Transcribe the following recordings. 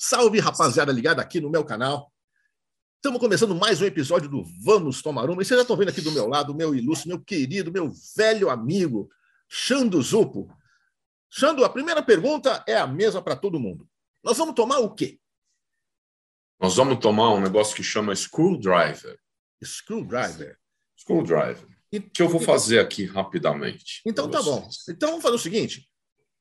Salve, rapaziada, ligada aqui no meu canal. Estamos começando mais um episódio do Vamos Tomar Uma. E vocês já estão vendo aqui do meu lado, meu ilustre, meu querido, meu velho amigo, Xando Zupo. Xando, a primeira pergunta é a mesma para todo mundo. Nós vamos tomar o quê? Nós vamos tomar um negócio que chama screwdriver. Screwdriver. Screwdriver. E, que eu vou fazer aqui rapidamente. Então tá bom. Então vamos fazer o seguinte.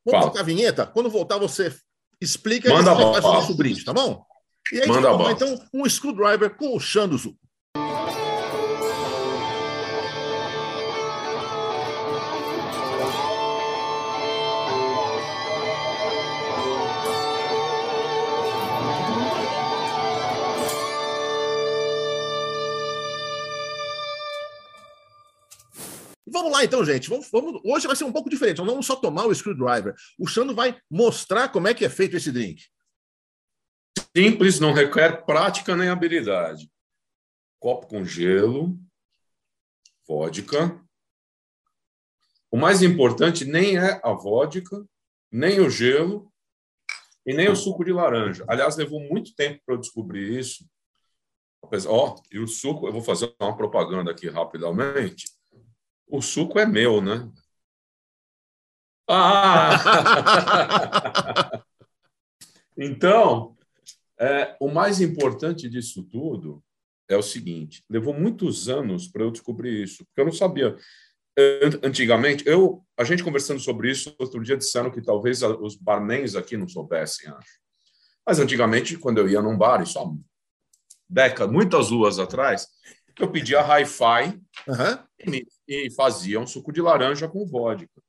Vamos Fala. tocar a vinheta. Quando voltar, você explica Manda e faz o nosso brinde, tá bom? E aí, Manda tomar, então, um screwdriver com o Xanduzu. Vamos lá então, gente. Vamos, vamos, hoje vai ser um pouco diferente. Não vamos só tomar o screwdriver. O Xando vai mostrar como é que é feito esse drink. Simples, não requer prática nem habilidade. Copo com gelo, vodka. O mais importante nem é a vodka, nem o gelo e nem o suco de laranja. Aliás, levou muito tempo para eu descobrir isso. Ó, oh, e o suco, eu vou fazer uma propaganda aqui rapidamente o suco é meu, né? Ah! então, é, o mais importante disso tudo é o seguinte: levou muitos anos para eu descobrir isso, porque eu não sabia. Antigamente, eu, a gente conversando sobre isso, outro dia disseram que talvez os barmans aqui não soubessem, acho. Mas antigamente, quando eu ia num bar, isso há décadas, muitas luas atrás, eu pedia hi-fi uhum. e, e, fazia um suco de laranja com vodka.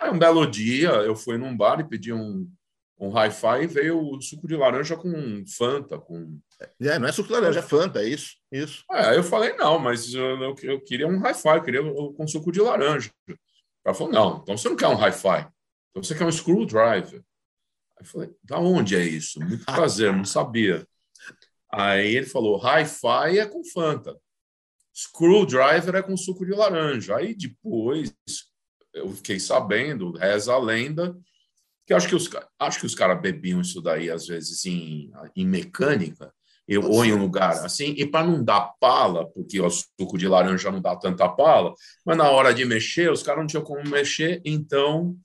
Aí um belo dia eu fui num bar e pedi um, um hi-fi e veio o suco de laranja com Fanta, com é, não é suco de laranja, é Fanta, é isso, isso. É, eu falei não, mas eu, eu, eu queria um hi-fi, eu queria com suco de laranja. Ela falou não, então você não quer um hi-fi, então você quer um screwdriver. Aí eu falei, da onde é isso? Muito prazer, não sabia. Aí ele falou, hi-fi é com Fanta. Screwdriver é com suco de laranja. Aí depois eu fiquei sabendo, reza a lenda, que acho que os, acho que os caras bebiam isso daí às vezes em, em mecânica, eu, ou em um lugar assim, e para não dar pala, porque o suco de laranja não dá tanta pala, mas na hora de mexer, os caras não tinham como mexer, então.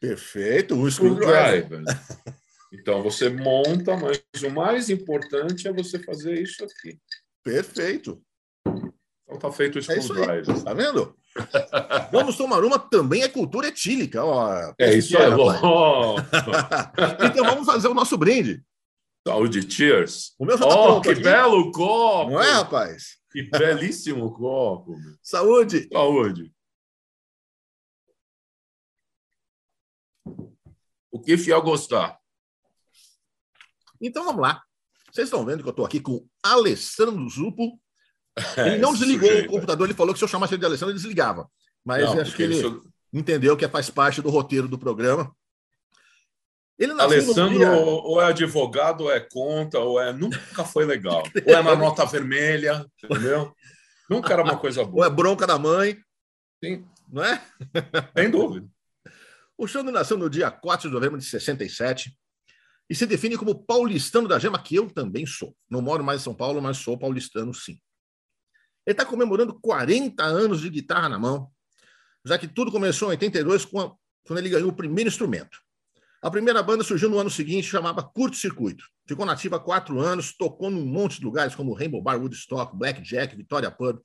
Perfeito, o screwdriver. Então você monta, mas o mais importante é você fazer isso aqui. Perfeito. Então tá feito o screwdriver. É tá vendo? Vamos tomar uma também é cultura etílica. Ó, é isso aí. então vamos fazer o nosso brinde. Saúde, cheers. O meu já tá oh, pronto que aqui. belo copo. Não é, rapaz? Que belíssimo copo. Saúde. Saúde. O que fiel gostar. Então vamos lá. Vocês estão vendo que eu estou aqui com Alessandro Zupo, ele não desligou sujeito. o computador, ele falou que se eu chamasse ele de Alessandro, ele desligava. Mas não, acho que ele isso... entendeu que faz parte do roteiro do programa. Ele Alessandro dia... ou é advogado, ou é conta, ou é. Nunca foi legal. ou é na nota vermelha, entendeu? Nunca era uma coisa boa. Ou é bronca da mãe. Sim. Não é? Sem dúvida. O Xandro nasceu no dia 4 de novembro de 67 e se define como paulistano da gema, que eu também sou. Não moro mais em São Paulo, mas sou paulistano sim. Ele está comemorando 40 anos de guitarra na mão, já que tudo começou em 82, a, quando ele ganhou o primeiro instrumento. A primeira banda surgiu no ano seguinte, chamava Curto Circuito. Ficou nativa há quatro anos, tocou num monte de lugares, como Rainbow Bar, Woodstock, Blackjack, Vitória Pub.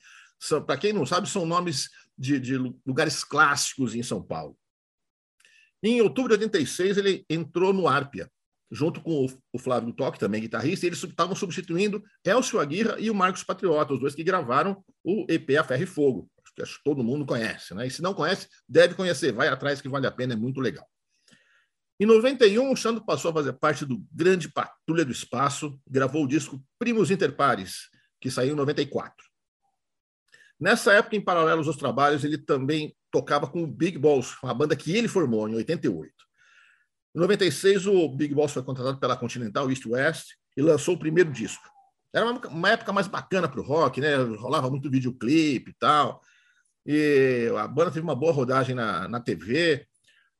Para quem não sabe, são nomes de, de lugares clássicos em São Paulo. Em outubro de 86, ele entrou no Árpia, junto com o Flávio Toque, também guitarrista, eles estavam substituindo Elcio Aguirra e o Marcos Patriota, os dois que gravaram o EP A Ferro e Fogo. Que, acho que todo mundo conhece, né? E se não conhece, deve conhecer, vai atrás que vale a pena, é muito legal. Em 91, o Xando passou a fazer parte do Grande Patrulha do Espaço, gravou o disco Primos Interpares, que saiu em 94. Nessa época, em paralelo aos trabalhos, ele também tocava com o Big Balls, uma banda que ele formou em 88. Em 96, o Big Boss foi contratado pela Continental East West e lançou o primeiro disco. Era uma, época mais bacana para o rock, né? Rolava muito videoclipe e tal. E a banda teve uma boa rodagem na, na TV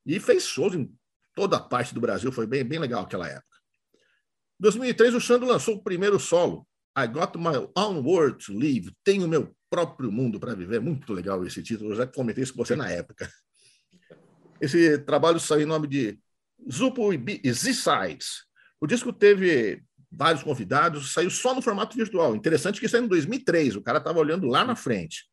e fez shows em toda a parte do Brasil. Foi bem, bem legal aquela época. 2003, o Xando lançou o primeiro solo, I Got My Own World to Live, Tenho Meu Próprio Mundo para Viver. Muito legal esse título, eu já comentei isso com você na época. Esse trabalho saiu em nome de Zupo e Z-Sides. O disco teve vários convidados, saiu só no formato virtual. Interessante que saiu em 2003, o cara estava olhando lá na frente.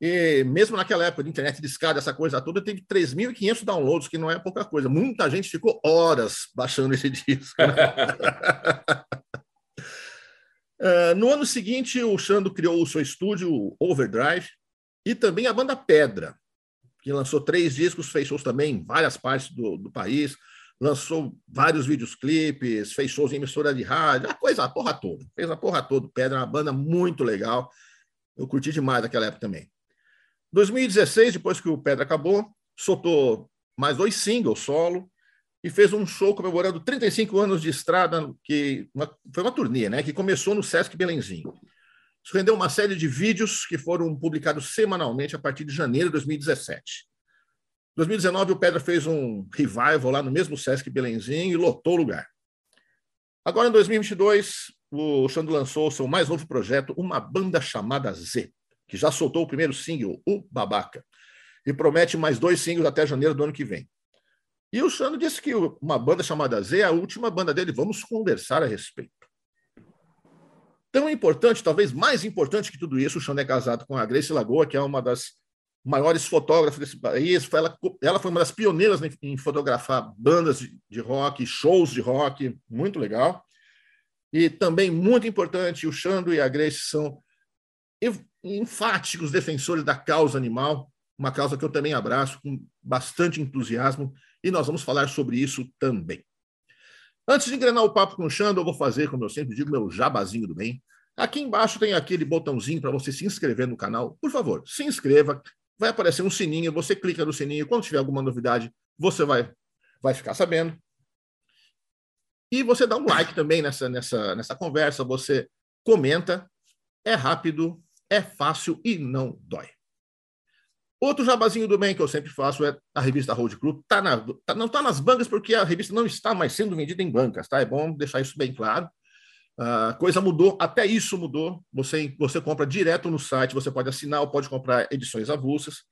E mesmo naquela época de internet de escada, essa coisa toda, teve 3.500 downloads, que não é pouca coisa. Muita gente ficou horas baixando esse disco. uh, no ano seguinte, o Xando criou o seu estúdio Overdrive e também a banda Pedra, que lançou três discos, fez shows também em várias partes do, do país, lançou vários vídeos clipes, fez shows em emissora de rádio, a coisa, a porra toda. Fez a porra toda. Pedra, uma banda muito legal. Eu curti demais aquela época também. 2016, depois que o Pedra acabou, soltou mais dois singles solo e fez um show comemorando 35 anos de estrada, que uma, foi uma turnê, né, que começou no Sesc Belenzinho. Isso rendeu uma série de vídeos que foram publicados semanalmente a partir de janeiro de 2017. Em 2019, o Pedra fez um revival lá no mesmo Sesc Belenzinho e lotou o lugar. Agora, em 2022, o Xando lançou seu mais novo projeto, uma banda chamada Z que já soltou o primeiro single, O Babaca, e promete mais dois singles até janeiro do ano que vem. E o Xano disse que uma banda chamada Z é a última banda dele. Vamos conversar a respeito. Tão importante, talvez mais importante que tudo isso, o Xano é casado com a Grace Lagoa, que é uma das maiores fotógrafas desse país. Ela, ela foi uma das pioneiras em fotografar bandas de, de rock, shows de rock, muito legal. E também muito importante, o Xando e a Grace são enfáticos defensores da causa animal, uma causa que eu também abraço com bastante entusiasmo, e nós vamos falar sobre isso também. Antes de engrenar o papo com o Xando, eu vou fazer, como eu sempre digo, meu jabazinho do bem. Aqui embaixo tem aquele botãozinho para você se inscrever no canal. Por favor, se inscreva. Vai aparecer um sininho, você clica no sininho. Quando tiver alguma novidade, você vai, vai ficar sabendo. E você dá um like também nessa, nessa, nessa conversa. Você comenta. É rápido, é fácil e não dói. Outro jabazinho do bem que eu sempre faço é a revista Road Crew. Tá na, tá, não está nas bancas porque a revista não está mais sendo vendida em bancas, tá? É bom deixar isso bem claro. A uh, coisa mudou, até isso mudou. Você, você compra direto no site, você pode assinar ou pode comprar edições avulsas.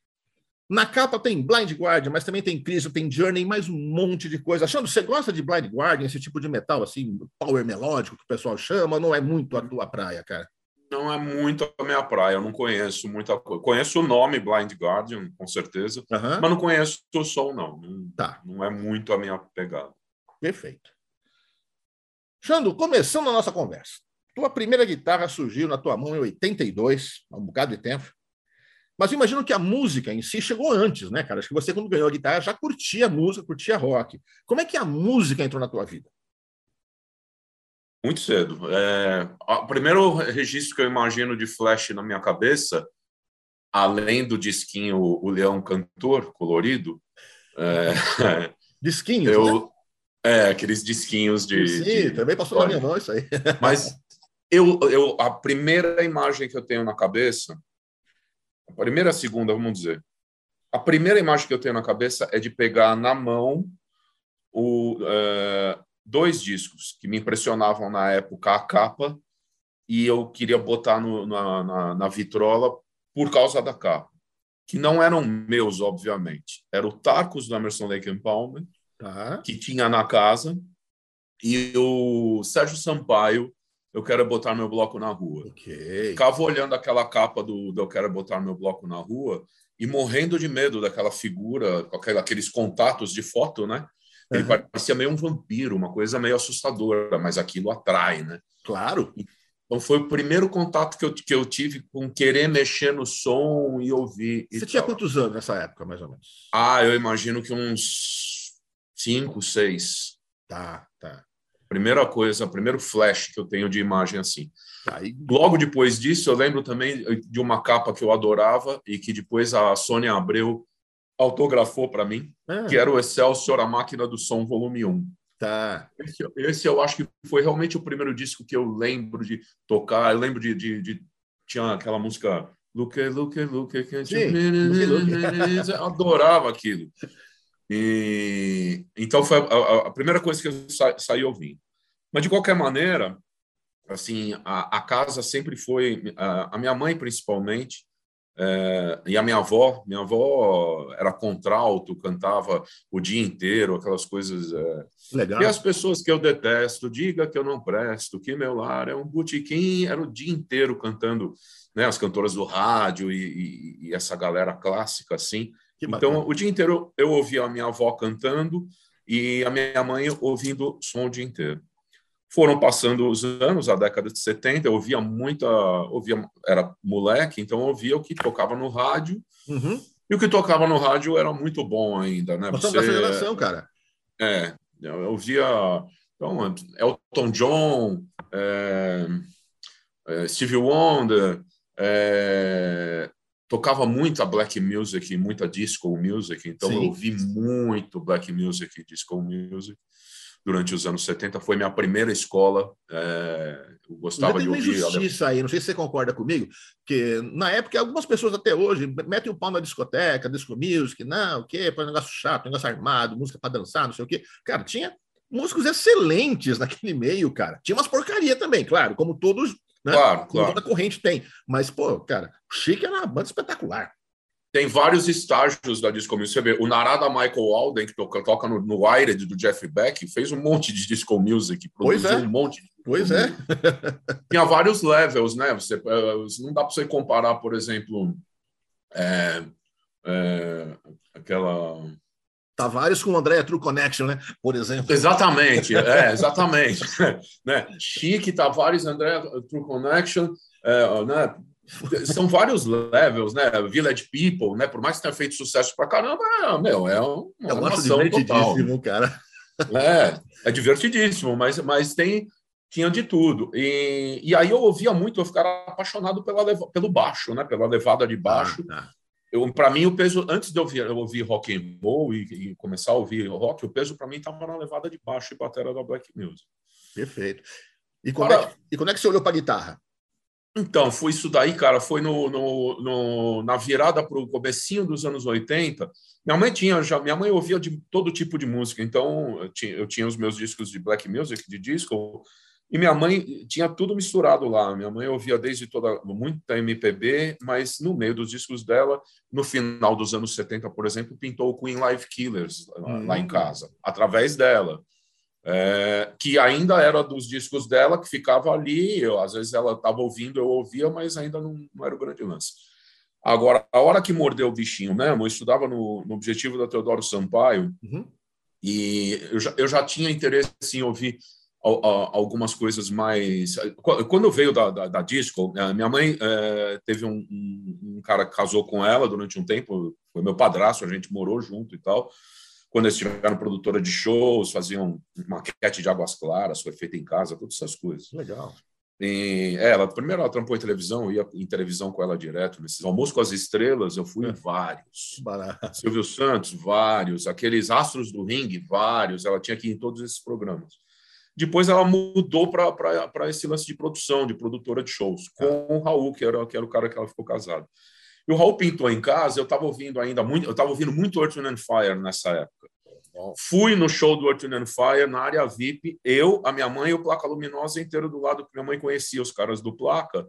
Na capa tem Blind Guardian, mas também tem Crystal, tem Journey, mais um monte de coisa. Achando, você gosta de Blind Guardian, esse tipo de metal assim, power melódico que o pessoal chama, não é muito a tua praia, cara? Não é muito a minha praia, eu não conheço muita coisa. Conheço o nome Blind Guardian, com certeza, uhum. mas não conheço o som, não. Não, tá. não é muito a minha pegada. Perfeito. Xando, começando a nossa conversa. Tua primeira guitarra surgiu na tua mão em 82, há um bocado de tempo. Mas imagino que a música em si chegou antes, né, cara? Acho que você, quando ganhou a guitarra, já curtia música, curtia rock. Como é que a música entrou na tua vida? Muito cedo. É, o primeiro registro que eu imagino de Flash na minha cabeça, além do disquinho O Leão Cantor, colorido. É, disquinhos, eu, né? É, aqueles disquinhos de. Sim, de... também passou na minha mão isso aí. Mas eu, eu, a primeira imagem que eu tenho na cabeça, a primeira, a segunda, vamos dizer. A primeira imagem que eu tenho na cabeça é de pegar na mão o, é, dois discos que me impressionavam na época, a capa, e eu queria botar no, na, na, na, vitrola por causa da capa, que não eram meus, obviamente. Era o Tarcos do Emerson Lake and Palmer, tá. que tinha na casa, e o Sérgio Sampaio, Eu Quero Botar Meu Bloco na Rua. Okay. Ficava olhando aquela capa do, do Eu Quero Botar Meu Bloco na Rua e morrendo de medo daquela figura, aqueles contatos de foto, né? Ele uhum. parecia meio um vampiro, uma coisa meio assustadora, mas aquilo atrai, né? Claro. Então foi o primeiro contato que eu, que eu tive com querer mexer no som e ouvir. Você e tinha tal. quantos anos nessa época, mais ou menos? Ah, eu imagino que uns cinco, seis. Tá, tá. Primeira coisa, primeiro flash que eu tenho de imagem assim. Aí... Logo depois disso, eu lembro também de uma capa que eu adorava e que depois a Sônia Abreu autografou para mim, ah. que era o Excelsior, a máquina do som, volume 1. Tá. Esse, esse, eu acho que foi realmente o primeiro disco que eu lembro de tocar. Eu lembro de. de, de tinha aquela música. Look, look, look, eu adorava aquilo. E, então foi a, a, a, primeira coisa que eu sa, saí ouvindo. Mas, de qualquer maneira, assim, a, a casa sempre foi, a, a, minha mãe principalmente, é, e a minha avó, minha avó era contralto, cantava o dia inteiro, aquelas coisas. É, Legal. E as pessoas que eu detesto, diga que eu não presto, que meu lar é um botequim, era o dia inteiro cantando, né, as cantoras do rádio e, e, e essa galera clássica assim. então, o dia inteiro eu ouvia a minha avó cantando e a minha mãe ouvindo som o dia inteiro. Foram passando os anos, a década de 70, eu ouvia muita, ouvia, era moleque, então eu ouvia o que tocava no rádio. Uhum. E o que tocava no rádio era muito bom ainda, né? Nós Você, dessa geração, cara. É, eu ouvia então, Elton John, é, é, Stevie Wonder, é, tocava muita black music, muita disco music, então Sim. eu ouvi muito black music e disco music durante os anos 70. Foi minha primeira escola. É, eu gostava de ouvir. injustiça aí, não sei se você concorda comigo, que na época algumas pessoas até hoje metem o pau na discoteca, disco music, não, o quê, para negócio chato, negócio armado, música para dançar, não sei o quê. Cara, tinha músicos excelentes naquele meio, cara. Tinha umas porcaria também, claro, como todos, né? Claro, como claro. toda corrente tem. Mas, pô, cara, o Chique era uma banda espetacular tem vários estágios da disco music. Você vê, o Narada Michael Alden, que toca, toca no, no Wired do Jeff Beck, fez um monte de disco music, produziu pois é. um monte de Pois é. Tinha vários levels, né? Você, eh, não dá para você comparar, por exemplo, é, é, aquela. Tavares com o André True Connection, né? Por exemplo. Exatamente, é, exatamente. né? Chique, Tavares, André True Connection, é, né? São vários levels, né? Village People, né? Por mais que tenha feito sucesso pra caramba, é, meu, é uma Eu gosto divertidíssimo, total. cara. É, é divertidíssimo, mas, mas tem tinha de tudo. E, e aí eu ouvia muito, eu ficava apaixonado pela, pelo baixo, né? Pela levada de baixo. Ah, tá. Para mim, o peso, antes de eu ouvir, eu ouvir rock and roll e, e começar a ouvir rock, o peso para mim estava na levada de baixo e bateria da black music. Perfeito. E quando, Agora, é, que, e quando é que você olhou para a guitarra? Então, foi isso daí, cara. Foi no, no, no na virada para o comecinho dos anos 80. Minha mãe tinha já, minha mãe ouvia de todo tipo de música. Então, eu tinha, eu tinha os meus discos de black music, de disco, e minha mãe tinha tudo misturado lá. Minha mãe ouvia desde toda muita MPB, mas no meio dos discos dela, no final dos anos 70, por exemplo, pintou o Queen Live Killers hum. lá em casa, através dela é, que ainda era dos discos dela, que ficava ali. Eu, às vezes ela estava ouvindo, eu ouvia, mas ainda não, não, era o grande lance. Agora, a hora que mordeu o bichinho mesmo, eu estudava no, no Objetivo da Teodoro Sampaio uhum. e eu já, eu já tinha interesse em ouvir algumas coisas mais. Quando veio da, da, da disco, é, minha mãe é, teve um, um, um, cara que casou com ela durante um tempo, foi meu padrasto, a gente morou junto e tal quando eles tiveram produtora de shows, faziam maquete de Águas Claras, foi feita em casa, todas essas coisas. Legal. E, é, ela, primeiro ela trampou em televisão, eu ia em televisão com ela direto. Nesses almoços com as estrelas, eu fui é. em vários. Barato. Silvio Santos, vários. Aqueles Astros do Ringue, vários. Ela tinha que ir em todos esses programas. Depois ela mudou para esse lance de produção, de produtora de shows, com ah. o Raul, que era, que era o cara que ela ficou casada. E o Raul pintou em casa, eu estava ouvindo ainda muito, eu estava ouvindo muito Earth, and Fire nessa época. Fui no show do Earth, and Fire na área VIP, eu, a minha mãe e o Placa Luminosa inteiro do lado, porque minha mãe conhecia os caras do Placa,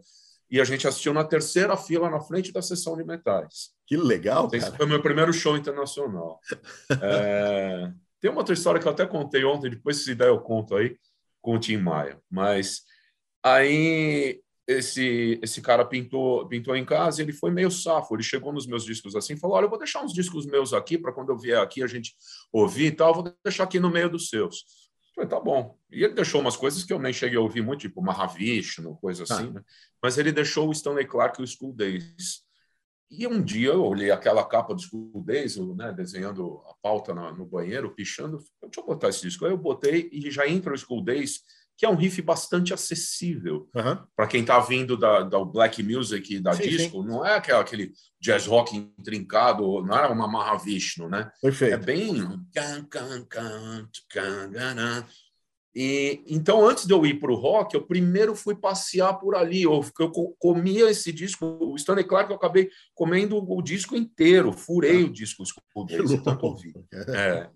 e a gente assistiu na terceira fila na frente da sessão de metais. Que legal, Esse cara. foi meu primeiro show internacional. é... Tem uma outra história que eu até contei ontem, depois se der eu conto aí, com o Tim Maia. Mas aí esse esse cara pintou pintou em casa ele foi meio safo. Ele chegou nos meus discos assim, falou: "Olha, eu vou deixar uns discos meus aqui para quando eu vier aqui a gente ouvir e tal, vou deixar aqui no meio dos seus". Eu falei: "Tá bom". E ele deixou umas coisas que eu nem cheguei a ouvir muito, tipo Mahavishnu, coisa assim, ah. né? Mas ele deixou o Stanley Clark e o School Days. E um dia eu olhei aquela capa do School Days, né, desenhando a pauta no banheiro, pichando, deixa eu botar esse disco. Aí eu botei e já entra o School Days que é um riff bastante acessível uhum. para quem está vindo da, da black music da sim, disco. Sim. Não é aquele, aquele jazz rock intrincado, não é uma Mahavishnu, né? Perfeito. É bem. E então, antes de eu ir para o rock, eu primeiro fui passear por ali. Eu, eu comia esse disco, o Stanley Clark, eu acabei comendo o disco inteiro, furei o disco, escutei, tanto ouvi. É.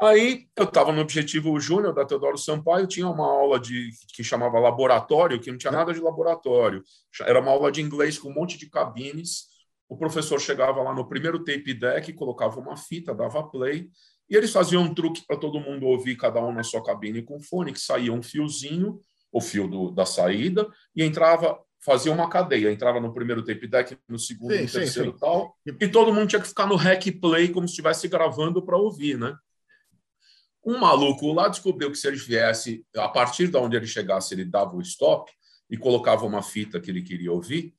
Aí eu estava no Objetivo Júnior da Teodoro Sampaio, tinha uma aula de que chamava laboratório, que não tinha nada de laboratório. Era uma aula de inglês com um monte de cabines. O professor chegava lá no primeiro tape deck, colocava uma fita, dava play e eles faziam um truque para todo mundo ouvir, cada um na sua cabine com fone, que saía um fiozinho, o fio do, da saída, e entrava, fazia uma cadeia. Entrava no primeiro tape deck, no segundo, sim, no terceiro sim, sim. tal. E todo mundo tinha que ficar no rec play como se estivesse gravando para ouvir, né? Um maluco lá descobriu que se ele viesse, a partir de onde ele chegasse, ele dava o stop e colocava uma fita que ele queria ouvir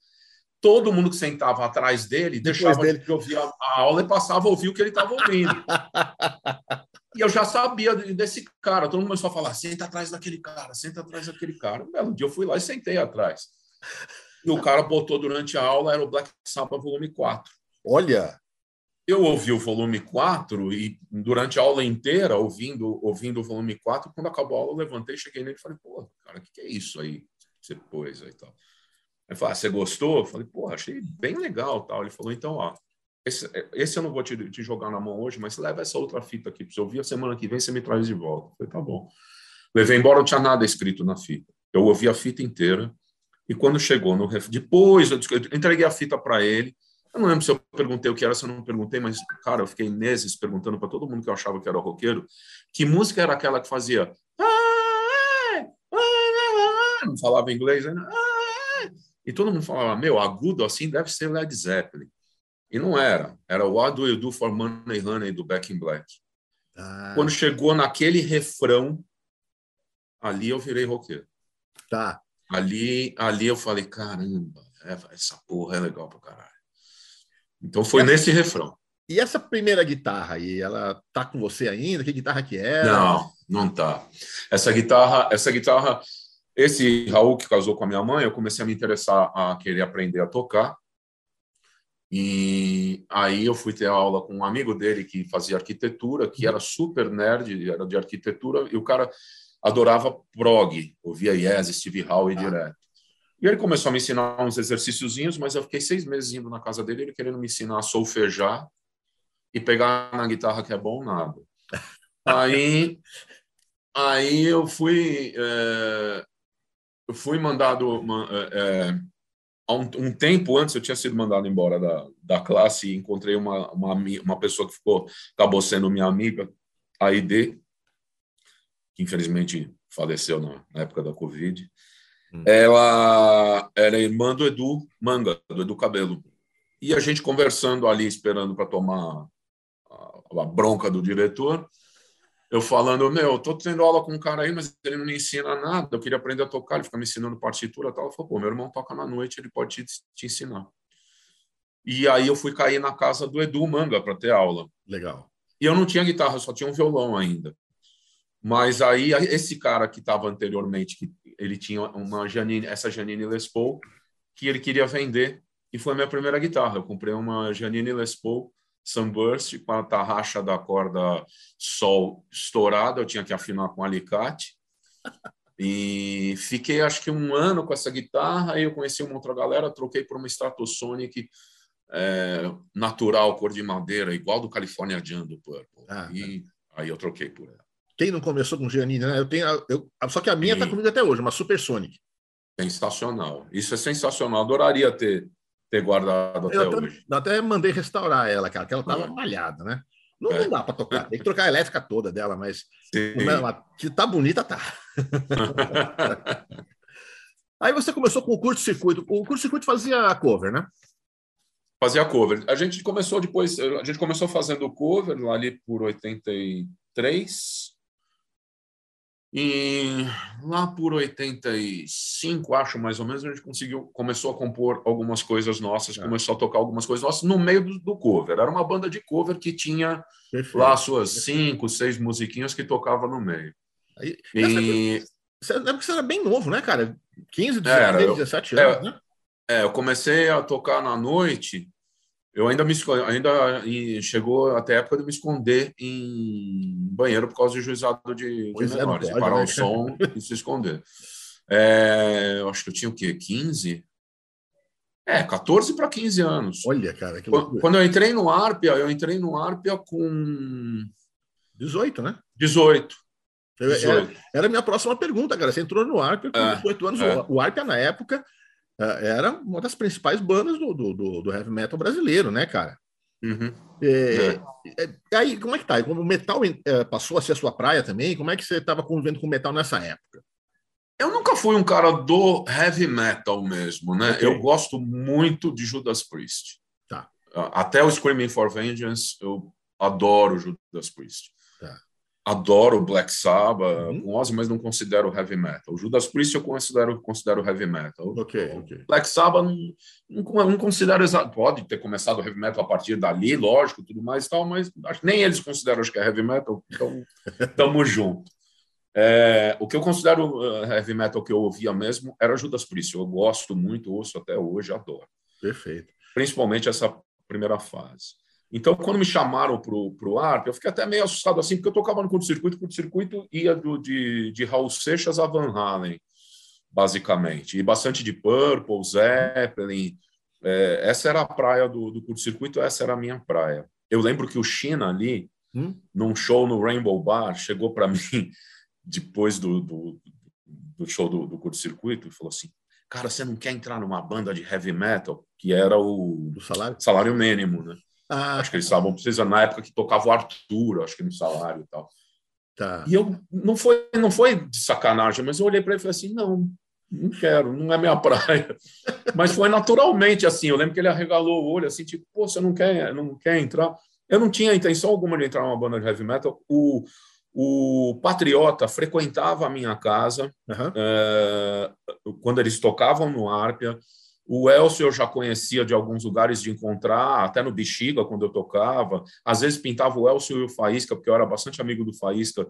todo mundo que sentava atrás dele Depois deixava dele. de ouvir a, aula e passava a ouvir o que ele estava ouvindo. e eu já sabia desse cara. Todo mundo começou a falar: senta atrás daquele cara, senta atrás daquele cara. Um belo dia eu fui lá e sentei atrás. E o cara botou durante a aula, era o Black Sabbath volume 4. Olha! Eu ouvi o volume 4 e durante a aula inteira, ouvindo, ouvindo o volume 4, quando acabou a aula, eu levantei, cheguei nele e falei, pô, cara, o que, que é isso aí você pôs aí e tal? Ele falou, ah, você gostou? Eu falei, pô, achei bem legal. tal. Ele falou, então, ó, esse, esse eu não vou te, te, jogar na mão hoje, mas leva essa outra fita aqui para você ouvir. A semana que vem você me traz de volta. Eu falei, tá bom. Levei embora, não tinha nada escrito na fita. Eu ouvi a fita inteira. E quando chegou no ref... depois eu, entreguei a fita para ele. Eu não lembro se eu perguntei o que era, se eu não perguntei, mas, cara, eu fiquei meses perguntando para todo mundo que eu achava que era roqueiro que música era aquela que fazia. Não falava inglês, né? E todo mundo falava, meu, agudo assim deve ser Led Zeppelin. E não era. Era What Do You Do for Money Honey do Back in Black. Ah. Quando chegou naquele refrão, ali eu virei roqueiro. Tá. Ali, ali eu falei, caramba, é, essa porra é legal pra caralho. Então foi nesse refrão. E essa primeira guitarra aí, ela tá com você ainda? Que guitarra que é? Não, não tá. Essa guitarra, essa guitarra esse Raul que casou com a minha mãe, eu comecei a me interessar a querer aprender a tocar. E aí eu fui ter aula com um amigo dele que fazia arquitetura, que era super nerd, era de arquitetura, e o cara adorava prog, ouvia Yes, Steve Howe ah. direto. E ele começou a me ensinar uns exercíciozinhos, mas eu fiquei seis meses indo na casa dele, ele querendo me ensinar a solfejar e pegar na guitarra que é bom, nada. Aí, aí eu fui... É eu fui mandado uma, é, é, há um, um, tempo antes eu tinha sido mandado embora da, da classe e encontrei uma, uma, uma pessoa que ficou acabou sendo minha amiga a ID que infelizmente faleceu na, na época da Covid hum. ela era irmã do Edu Manga do Edu Cabelo e a gente conversando ali esperando para tomar a, a bronca do diretor eu falando, meu, tô tendo aula com um cara aí, mas ele não me ensina nada, eu queria aprender a tocar, ele fica me ensinando partitura e tal. Eu falei, pô, meu irmão toca na noite, ele pode te, te ensinar. E aí eu fui cair na casa do Edu Manga para ter aula. Legal. E eu não tinha guitarra, só tinha um violão ainda. Mas aí esse cara que estava anteriormente, que ele tinha uma Janine, essa Janine Les Paul, que ele queria vender, e foi a minha primeira guitarra. Eu comprei uma Janine Les Paul Sunburst com a tarraxa da corda sol estourada, eu tinha que afinar com alicate. E fiquei acho que um ano com essa guitarra, aí eu conheci uma outra galera, troquei por uma Stratosonic é, natural, cor de madeira, igual do California Jam do Purple. Ah, e tá. aí eu troquei por ela. Quem não começou com Giannini, né? Eu tenho, eu, só que a minha está comigo até hoje, uma Supersonic. Sensacional. Isso é sensacional. Adoraria ter ter guardado até, até hoje. Eu até mandei restaurar ela, cara, que ela estava hum. malhada, né? Não, é. não dá para tocar, tem que trocar a elétrica toda dela, mas que tá bonita, tá. Aí você começou com o curto-circuito. O curto-circuito fazia cover, né? Fazia cover. A gente começou depois, a gente começou fazendo cover lá ali por 83, e lá por 85, acho mais ou menos, a gente conseguiu, começou a compor algumas coisas nossas, é. começou a tocar algumas coisas nossas no meio do, do cover. Era uma banda de cover que tinha Perfeito. lá suas Perfeito. cinco, seis musiquinhas que tocava no meio. Aí, e... Você, você era bem novo, né, cara? 15, 16, era, 17 anos, é, né? É, eu comecei a tocar na noite Eu ainda me ainda chegou até a época de me esconder em banheiro por causa de juizado de, de é, menores, de parar né? o som e se esconder. É, eu acho que eu tinha o quê? 15? É, 14 para 15 anos. Olha, cara, que loucura. Quando eu entrei no Arpia, eu entrei no Arpia com 18, né? 18. 18. Era, era a minha próxima pergunta, cara. Você entrou no Arpia com é, 18 anos. É. O Arpia, na época, é, era uma das principais bandas do, do, do, do heavy metal brasileiro, né, cara? Uhum. É, é. é aí, como é que tá? O metal é, passou a ser a sua praia também? Como é que você estava convivendo com o metal nessa época? Eu nunca fui um cara do heavy metal mesmo, né? Okay. Eu gosto muito de Judas Priest. Tá. Até o Screaming for Vengeance, eu adoro Judas Priest. Adoro Black Sabbath, uhum. com Ozzy, mas não considero heavy metal. Judas Priest eu considero, considero heavy metal. Ok, ok. Black Sabbath não, não, não considero exato. Pode ter começado heavy metal a partir dali, lógico, tudo mais e tal, mas acho, nem eles consideram acho que é heavy metal, então tamo junto. É, o que eu considero uh, heavy metal que eu ouvia mesmo era Judas Priest. Eu gosto muito, ouço até hoje, adoro. Perfeito. Principalmente essa primeira fase. Então, quando me chamaram para o ARP, eu fiquei até meio assustado assim, porque eu tocava no curto-circuito, curto-circuito ia do, de, de Raul Seixas a Van Halen, basicamente. E bastante de Purple, Zeppelin. É, essa era a praia do, do curto-circuito, essa era a minha praia. Eu lembro que o China ali, hum? num show no Rainbow Bar, chegou para mim depois do, do, do show do, do curto-circuito e falou assim: Cara, você não quer entrar numa banda de heavy metal? Que era o salário, salário mínimo, né? Ah, acho que eles estavam precisando na época que tocava o Arthur, acho que no salário e tal. Tá. E eu não foi não foi de sacanagem, mas eu olhei para ele e falei assim: não, não quero, não é minha praia. mas foi naturalmente assim. Eu lembro que ele arregalou o olho assim, tipo, pô, você não quer, não quer entrar? Eu não tinha intenção alguma de entrar numa banda de heavy metal. O o Patriota frequentava a minha casa uhum. é, quando eles tocavam no Árpia. O Elcio eu já conhecia de alguns lugares de encontrar, até no Bexiga, quando eu tocava. Às vezes pintava o Elcio e o Faísca, porque eu era bastante amigo do Faísca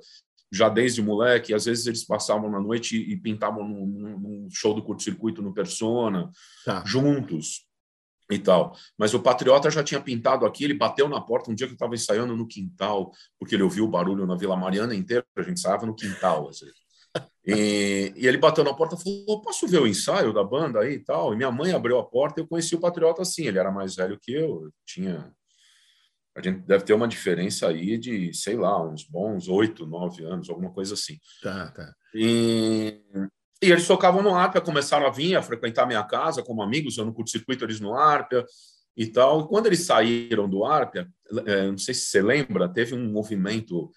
já desde moleque. Às vezes eles passavam na noite e pintavam num, num show do curto-circuito no Persona, tá. juntos e tal. Mas o Patriota já tinha pintado aqui, ele bateu na porta um dia que eu estava ensaiando no quintal, porque ele ouviu o barulho na Vila Mariana inteira, a gente ensaiava no quintal. Assim. E, e, ele bateu na porta e falou: Posso ver o ensaio da banda aí e tal? E minha mãe abriu a porta e eu conheci o Patriota assim. Ele era mais velho que eu, tinha. A gente deve ter uma diferença aí de, sei lá, uns bons oito, nove anos, alguma coisa assim. Tá, tá. E, e eles tocavam no Arpia, começaram a vir, a frequentar minha casa como amigos, eu no curto-circuito, eles no Arpia e tal. E quando eles saíram do Arpia, é, não sei se você lembra, teve um movimento,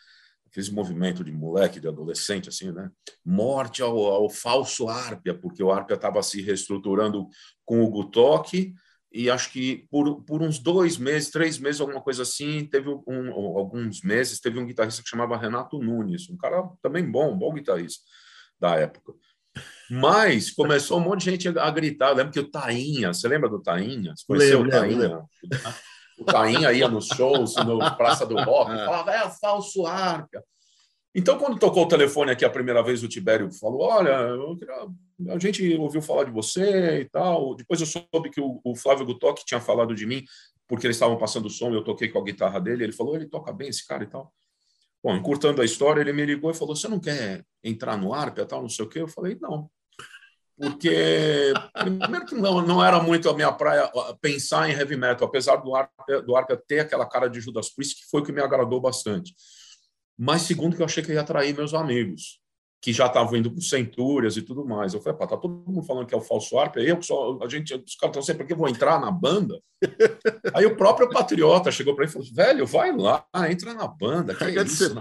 aquele movimento de moleque, de adolescente, assim, né? Morte ao, ao falso Arpia, porque o Arpia estava se reestruturando com o Gutoque, e acho que por, por uns dois meses, três meses, alguma coisa assim, teve um, alguns meses, teve um guitarrista que chamava Renato Nunes, um cara também bom, bom guitarrista da época. Mas começou um monte de gente a gritar. Eu lembro que o Tainha, você lembra do Tainha? Você conheceu lembro, o Tainha? Lembro. O Tainha ia nos shows, no Praça do Rock, e falava, é falso arca. Então, quando tocou o telefone aqui a primeira vez, o Tibério falou: Olha, a gente ouviu falar de você e tal. Depois eu soube que o, o Flávio Gutoc tinha falado de mim, porque eles estavam passando o som e eu toquei com a guitarra dele. Ele falou: Ele toca bem esse cara e tal. Bom, encurtando a história, ele me ligou e falou: Você não quer entrar no ARP e tal, não sei o quê? Eu falei: Não. Porque, primeiro, que não, não era muito a minha praia pensar em heavy metal, apesar do ARP, do ARP ter aquela cara de Judas Priest, que foi o que me agradou bastante. Mas, segundo, que eu achei que ia atrair meus amigos que já estavam indo para Centúrias e tudo mais. Eu falei, pá, tá todo mundo falando que é o falso arpa, eu só, a gente, os caras estão sempre aqui, vou entrar na banda. Aí o próprio Patriota chegou para mim e falou, velho, vai lá, entra na banda, que é isso,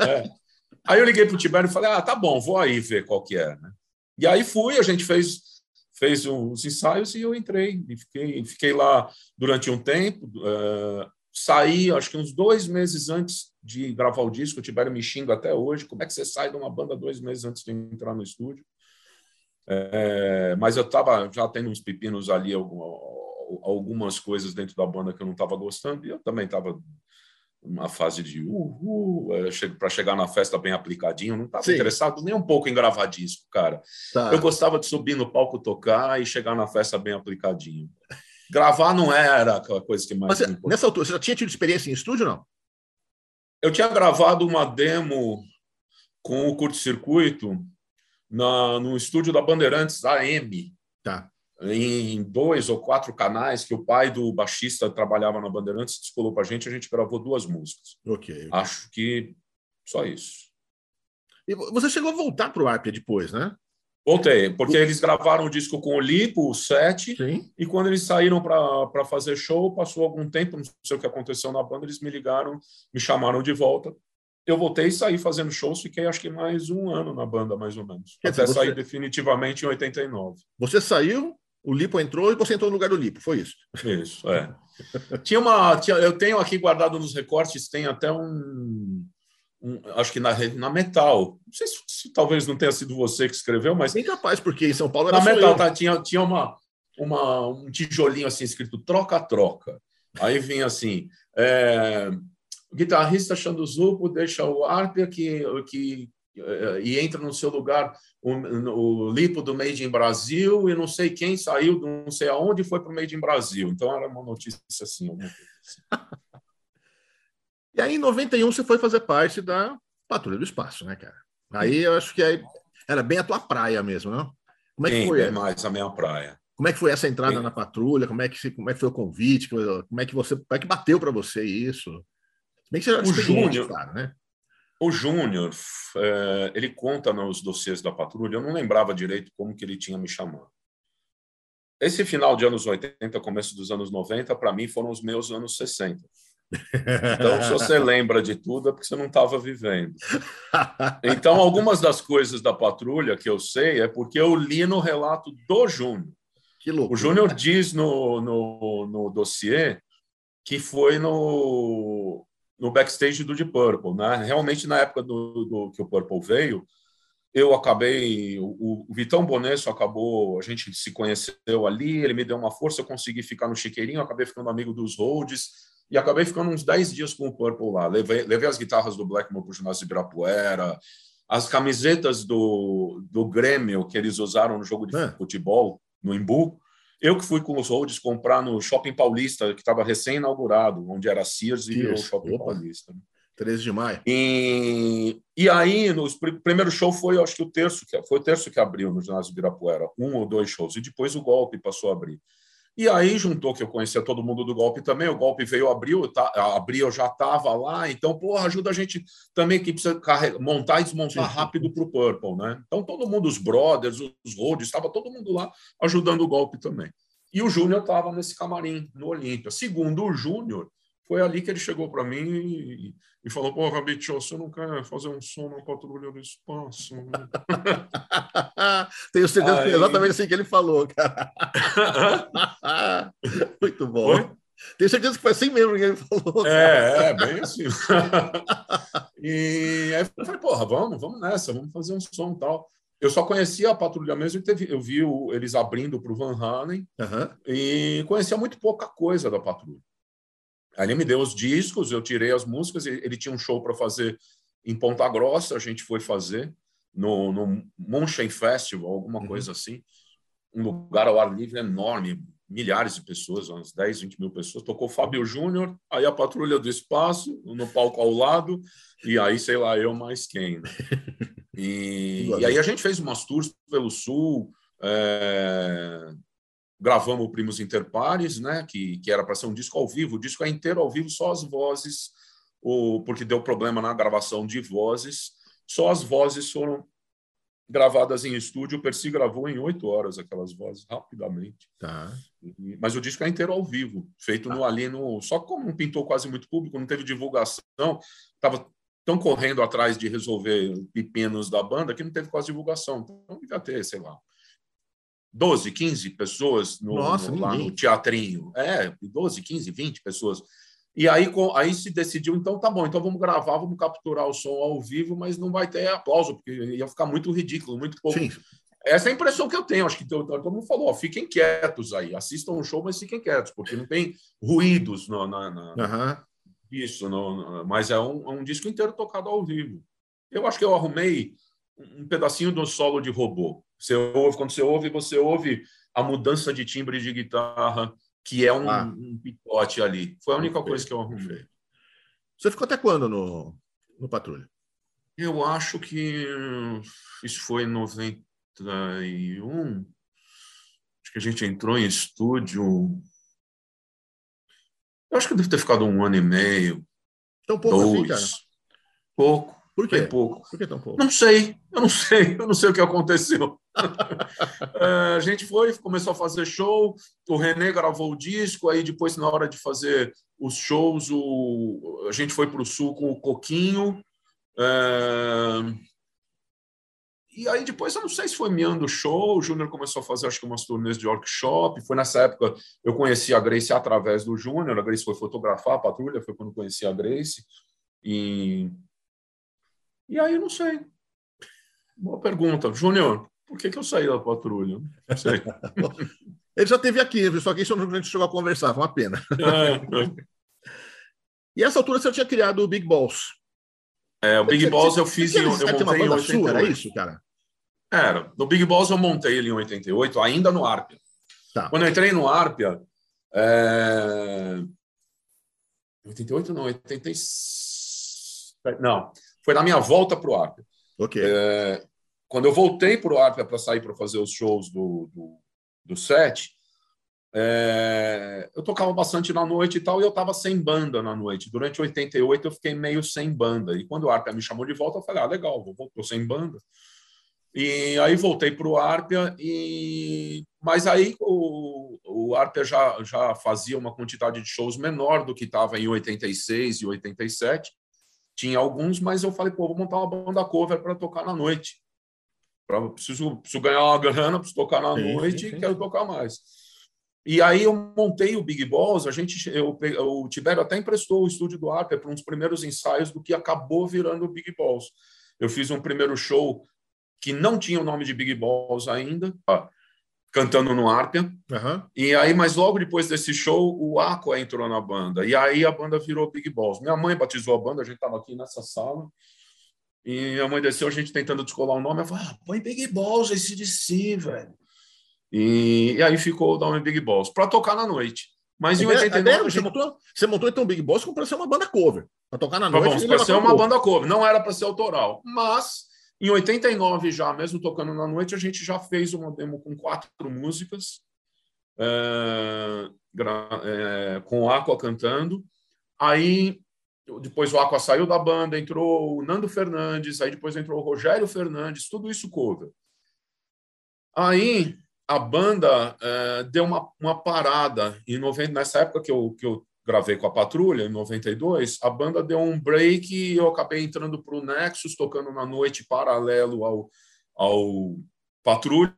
é. Aí eu liguei para o Tibério e falei, ah, tá bom, vou aí ver qual que é. Né? E aí fui, a gente fez fez uns ensaios e eu entrei e fiquei, fiquei lá durante um tempo. Uh, saí, acho que uns dois meses antes de gravar o disco, o Tibério me até hoje. Como é que você sai de uma banda dois meses antes de entrar no estúdio? É, mas eu estava já tendo uns pepinos ali, algumas coisas dentro da banda que eu não estava gostando, e eu também estava uma fase de uhul, é, para chegar na festa bem aplicadinho, não estava interessado nem um pouco em gravar disco, cara. Tá. Eu gostava de subir no palco tocar e chegar na festa bem aplicadinho. gravar não era aquela coisa que mais. Mas, nessa altura, você já tinha tido experiência em estúdio não? Eu tinha gravado uma demo com o curto-circuito no estúdio da Bandeirantes AM. Tá. Em dois ou quatro canais que o pai do baixista trabalhava na Bandeirantes, descolou para a gente, a gente gravou duas músicas. Ok. Acho que só isso. E você chegou a voltar para o Arpia depois, né? Voltei, porque eles gravaram o disco com o Lipo, o 7, Sim. e quando eles saíram para fazer show, passou algum tempo, não sei o que aconteceu na banda, eles me ligaram, me chamaram de volta. Eu voltei e saí fazendo shows, fiquei acho que mais um ano na banda, mais ou menos. Quer até dizer, sair você- definitivamente em 89. Você saiu, o Lipo entrou e você entrou no lugar do Lipo, foi isso? Isso, é. tinha uma, tinha- eu tenho aqui guardado nos recortes, tem até um, um- acho que na, na Metal. Não sei se, se talvez não tenha sido você que escreveu, mas Bem capaz, porque em São Paulo era na Metal tá, tinha, tinha uma, uma, um tijolinho assim escrito troca-troca. Aí vinha assim: é, o guitarrista o Zupo deixa o Arpia que, que, e entra no seu lugar o, o Lipo do Made in Brasil e não sei quem saiu do não sei aonde foi para o Made in Brasil. Então era uma notícia assim. assim. E aí, em 91, você foi fazer parte da Patrulha do Espaço, né, cara? Aí eu acho que aí era bem a tua praia mesmo, não? Como é que Sim, foi? é mais a minha praia. Como é que foi essa entrada Sim. na patrulha? Como é que, como é que foi o convite? Como é que você, como é que bateu para você isso? Bem que você já O Júnior- cara, né? O Júnior, eh, ele conta nos dossiês da patrulha, eu não lembrava direito como que ele tinha me chamado. Esse final de anos 80, começo dos anos 90, para mim foram os meus anos 60. Então, se você lembra de tudo, é porque você não estava vivendo. Então, algumas das coisas da patrulha que eu sei é porque eu li no relato do Júnior. O Júnior diz no, no, no dossiê que foi no, no backstage do Deep Purple. Né? Realmente, na época do, do que o Purple veio, eu acabei. O, o Vitão Bonesso acabou. A gente se conheceu ali, ele me deu uma força, eu consegui ficar no chiqueirinho, acabei ficando amigo dos Rhodes e acabei ficando uns 10 dias com o Purple lá. Levei, levei as guitarras do Blackmore para o ginásio de Ibirapuera, as camisetas do, do Grêmio que eles usaram no jogo de É. futebol no Imbu. Eu que fui com os Rhodes comprar no Shopping Paulista, que estava recém-inaugurado, onde era Sears e Sears, Shopping opa. Paulista. 13 de maio. E, e aí, no primeiro show foi, acho que o terço, que foi o terço que abriu no ginásio de Ibirapuera, um ou dois shows, e depois o golpe passou a abrir. E aí juntou que eu conhecia todo mundo do golpe também, o golpe veio abriu, eu tá, abrir eu já estava lá, então, porra, ajuda a gente também que precisa carregar, montar e desmontar rápido para o Purple, né? Então todo mundo, os brothers, os roads, estava todo mundo lá ajudando o golpe também. E o Júnior estava nesse camarim, no Olímpia. Segundo o Júnior, foi ali que ele chegou para mim e, e falou: Porra, Bicho, você não quer fazer um som na patrulha do espaço? Tenho certeza que Aí- foi exatamente assim que ele falou, cara. Muito bom. Oi? Tenho certeza que foi assim mesmo que ele falou. cara. É, é, bem assim. e aí eu falei, porra, vamos, vamos nessa, vamos fazer um som e tal. Eu só conhecia a patrulha mesmo, e teve, eu vi o- eles abrindo para o Van Halen Aham. e conhecia muito pouca coisa da patrulha. Aí ele me deu os discos, eu tirei as músicas, ele tinha um show para fazer em Ponta Grossa, a gente foi fazer no, no Festival, alguma Uhum. coisa assim. Um lugar ao ar livre enorme, milhares de pessoas, umas 10, 20 mil pessoas. Tocou Fábio Júnior, aí a Patrulha do Espaço, no palco ao lado, e aí, sei lá, eu mais quem. né? E, e aí a gente fez umas tours pelo Sul, é, gravamos o Primos Interpares, né, que, que era para ser um disco ao vivo. O disco é inteiro ao vivo, só as vozes, o, porque deu problema na gravação de vozes, só as vozes foram gravadas em estúdio. O Percy gravou em oito horas aquelas vozes, rapidamente. Tá. E- Mas o disco é inteiro ao vivo, feito no, ali no. Só como não pintou quase muito público, não teve divulgação, estava tão correndo atrás de resolver pepinos da banda que não teve quase divulgação. Então devia ter, sei lá, 12, 15 pessoas no, Nossa, no- lá no teatrinho. É, 12, 15, 20 pessoas. E aí, aí se decidiu, então tá bom, então vamos gravar, vamos capturar o som ao vivo, mas não vai ter aplauso, porque ia ficar muito ridículo, muito pouco Sim. essa é a impressão que eu tenho. Acho que todo, mundo falou: ó, fiquem quietos aí, assistam o show, mas fiquem quietos, porque não tem ruídos no, na, na, Aham. isso, no, mas é um, é um disco inteiro tocado ao vivo. Eu acho que eu arrumei um um pedacinho do solo de robô. Você ouve, quando você ouve, você ouve a mudança de timbre de guitarra, que é um, ah. um picote ali. Foi a única coisa que eu arrumei. Você ficou até quando no, no Patrulha? Eu acho que isso foi em 91. Acho que a gente entrou em estúdio. Eu acho que deve ter ficado um ano e meio. Tão pouco assim, dois. assim? Pouco. Por quê? Bem pouco. Por que tão pouco? Não sei, eu não sei, eu não sei o que aconteceu. é, a gente foi, começou a fazer show, o René gravou o disco, aí depois, na hora de fazer os shows, o, a gente foi para o sul com o Coquinho. É, e aí depois, eu não sei se foi miando show, o Júnior começou a fazer, acho que umas turnês de workshop. Foi nessa época, eu conheci a Grace através do Júnior, a Grace foi fotografar a patrulha, foi quando conheci a Grace. E e aí, não sei. Boa pergunta. Júnior, por que, que eu saí da patrulha? Não sei. Ele já teve aqui, só que isso a gente chegou a conversar, foi uma pena. É, é. E essa altura você tinha criado o Big Balls. É, o Big você, Balls eu fiz em, eu montei em 88. Sua, era isso, cara? Era. No Big Balls eu montei ele em 88, ainda no Arpia. Tá. Quando eu entrei no Arpia, é... 88 não, 86... Não, foi na minha volta para o Arpia. Ok. É, quando eu voltei para o Arpia para sair para fazer os shows do, do, do set, é, eu tocava bastante na noite e tal, e eu estava sem banda na noite. Durante 88 eu fiquei meio sem banda. E quando o Arpia me chamou de volta, eu falei, ah, legal, vou, vou sem banda. E aí voltei para o Arpia, e... mas aí o, o Arpia já, já fazia uma quantidade de shows menor do que estava em 86 e 87. Tinha alguns, mas eu falei, pô, vou montar uma banda cover para tocar na noite. Pra, preciso, preciso ganhar uma grana, preciso tocar na sim, noite sim, sim. e quero tocar mais. E aí eu montei o Big Balls, a gente, eu, o Tibério até emprestou o estúdio do Arper para uns primeiros ensaios do que acabou virando o Big Balls. Eu fiz um primeiro show que não tinha o nome de Big Balls ainda cantando no Arpia. Uhum. E aí, mas logo depois desse show, o Aqua entrou na banda. E aí a banda virou Big Balls. Minha mãe batizou a banda, a gente estava aqui nessa sala. E minha mãe desceu, a gente tentando descolar o nome. Ela falou: ah, põe Big Balls esse de si, velho. E, e, aí ficou o nome Big Balls, para tocar na noite. Mas em 89. É, você, montou, você montou então Big Balls para ser uma banda cover. Para tocar na noite. Para ser uma cover. banda cover. Não era para ser autoral. Mas em 89 já, mesmo tocando na noite, a gente já fez uma demo com quatro músicas, é, é, com o Aqua cantando. Aí, depois o Aqua saiu da banda, entrou o Nando Fernandes, aí depois entrou o Rogério Fernandes, tudo isso cover. Aí, a banda é, deu uma, uma parada. Em 90, nessa época que eu, que eu gravei com a Patrulha, em 92, a banda deu um break e eu acabei entrando para o Nexus, tocando na noite paralelo ao, ao Patrulha.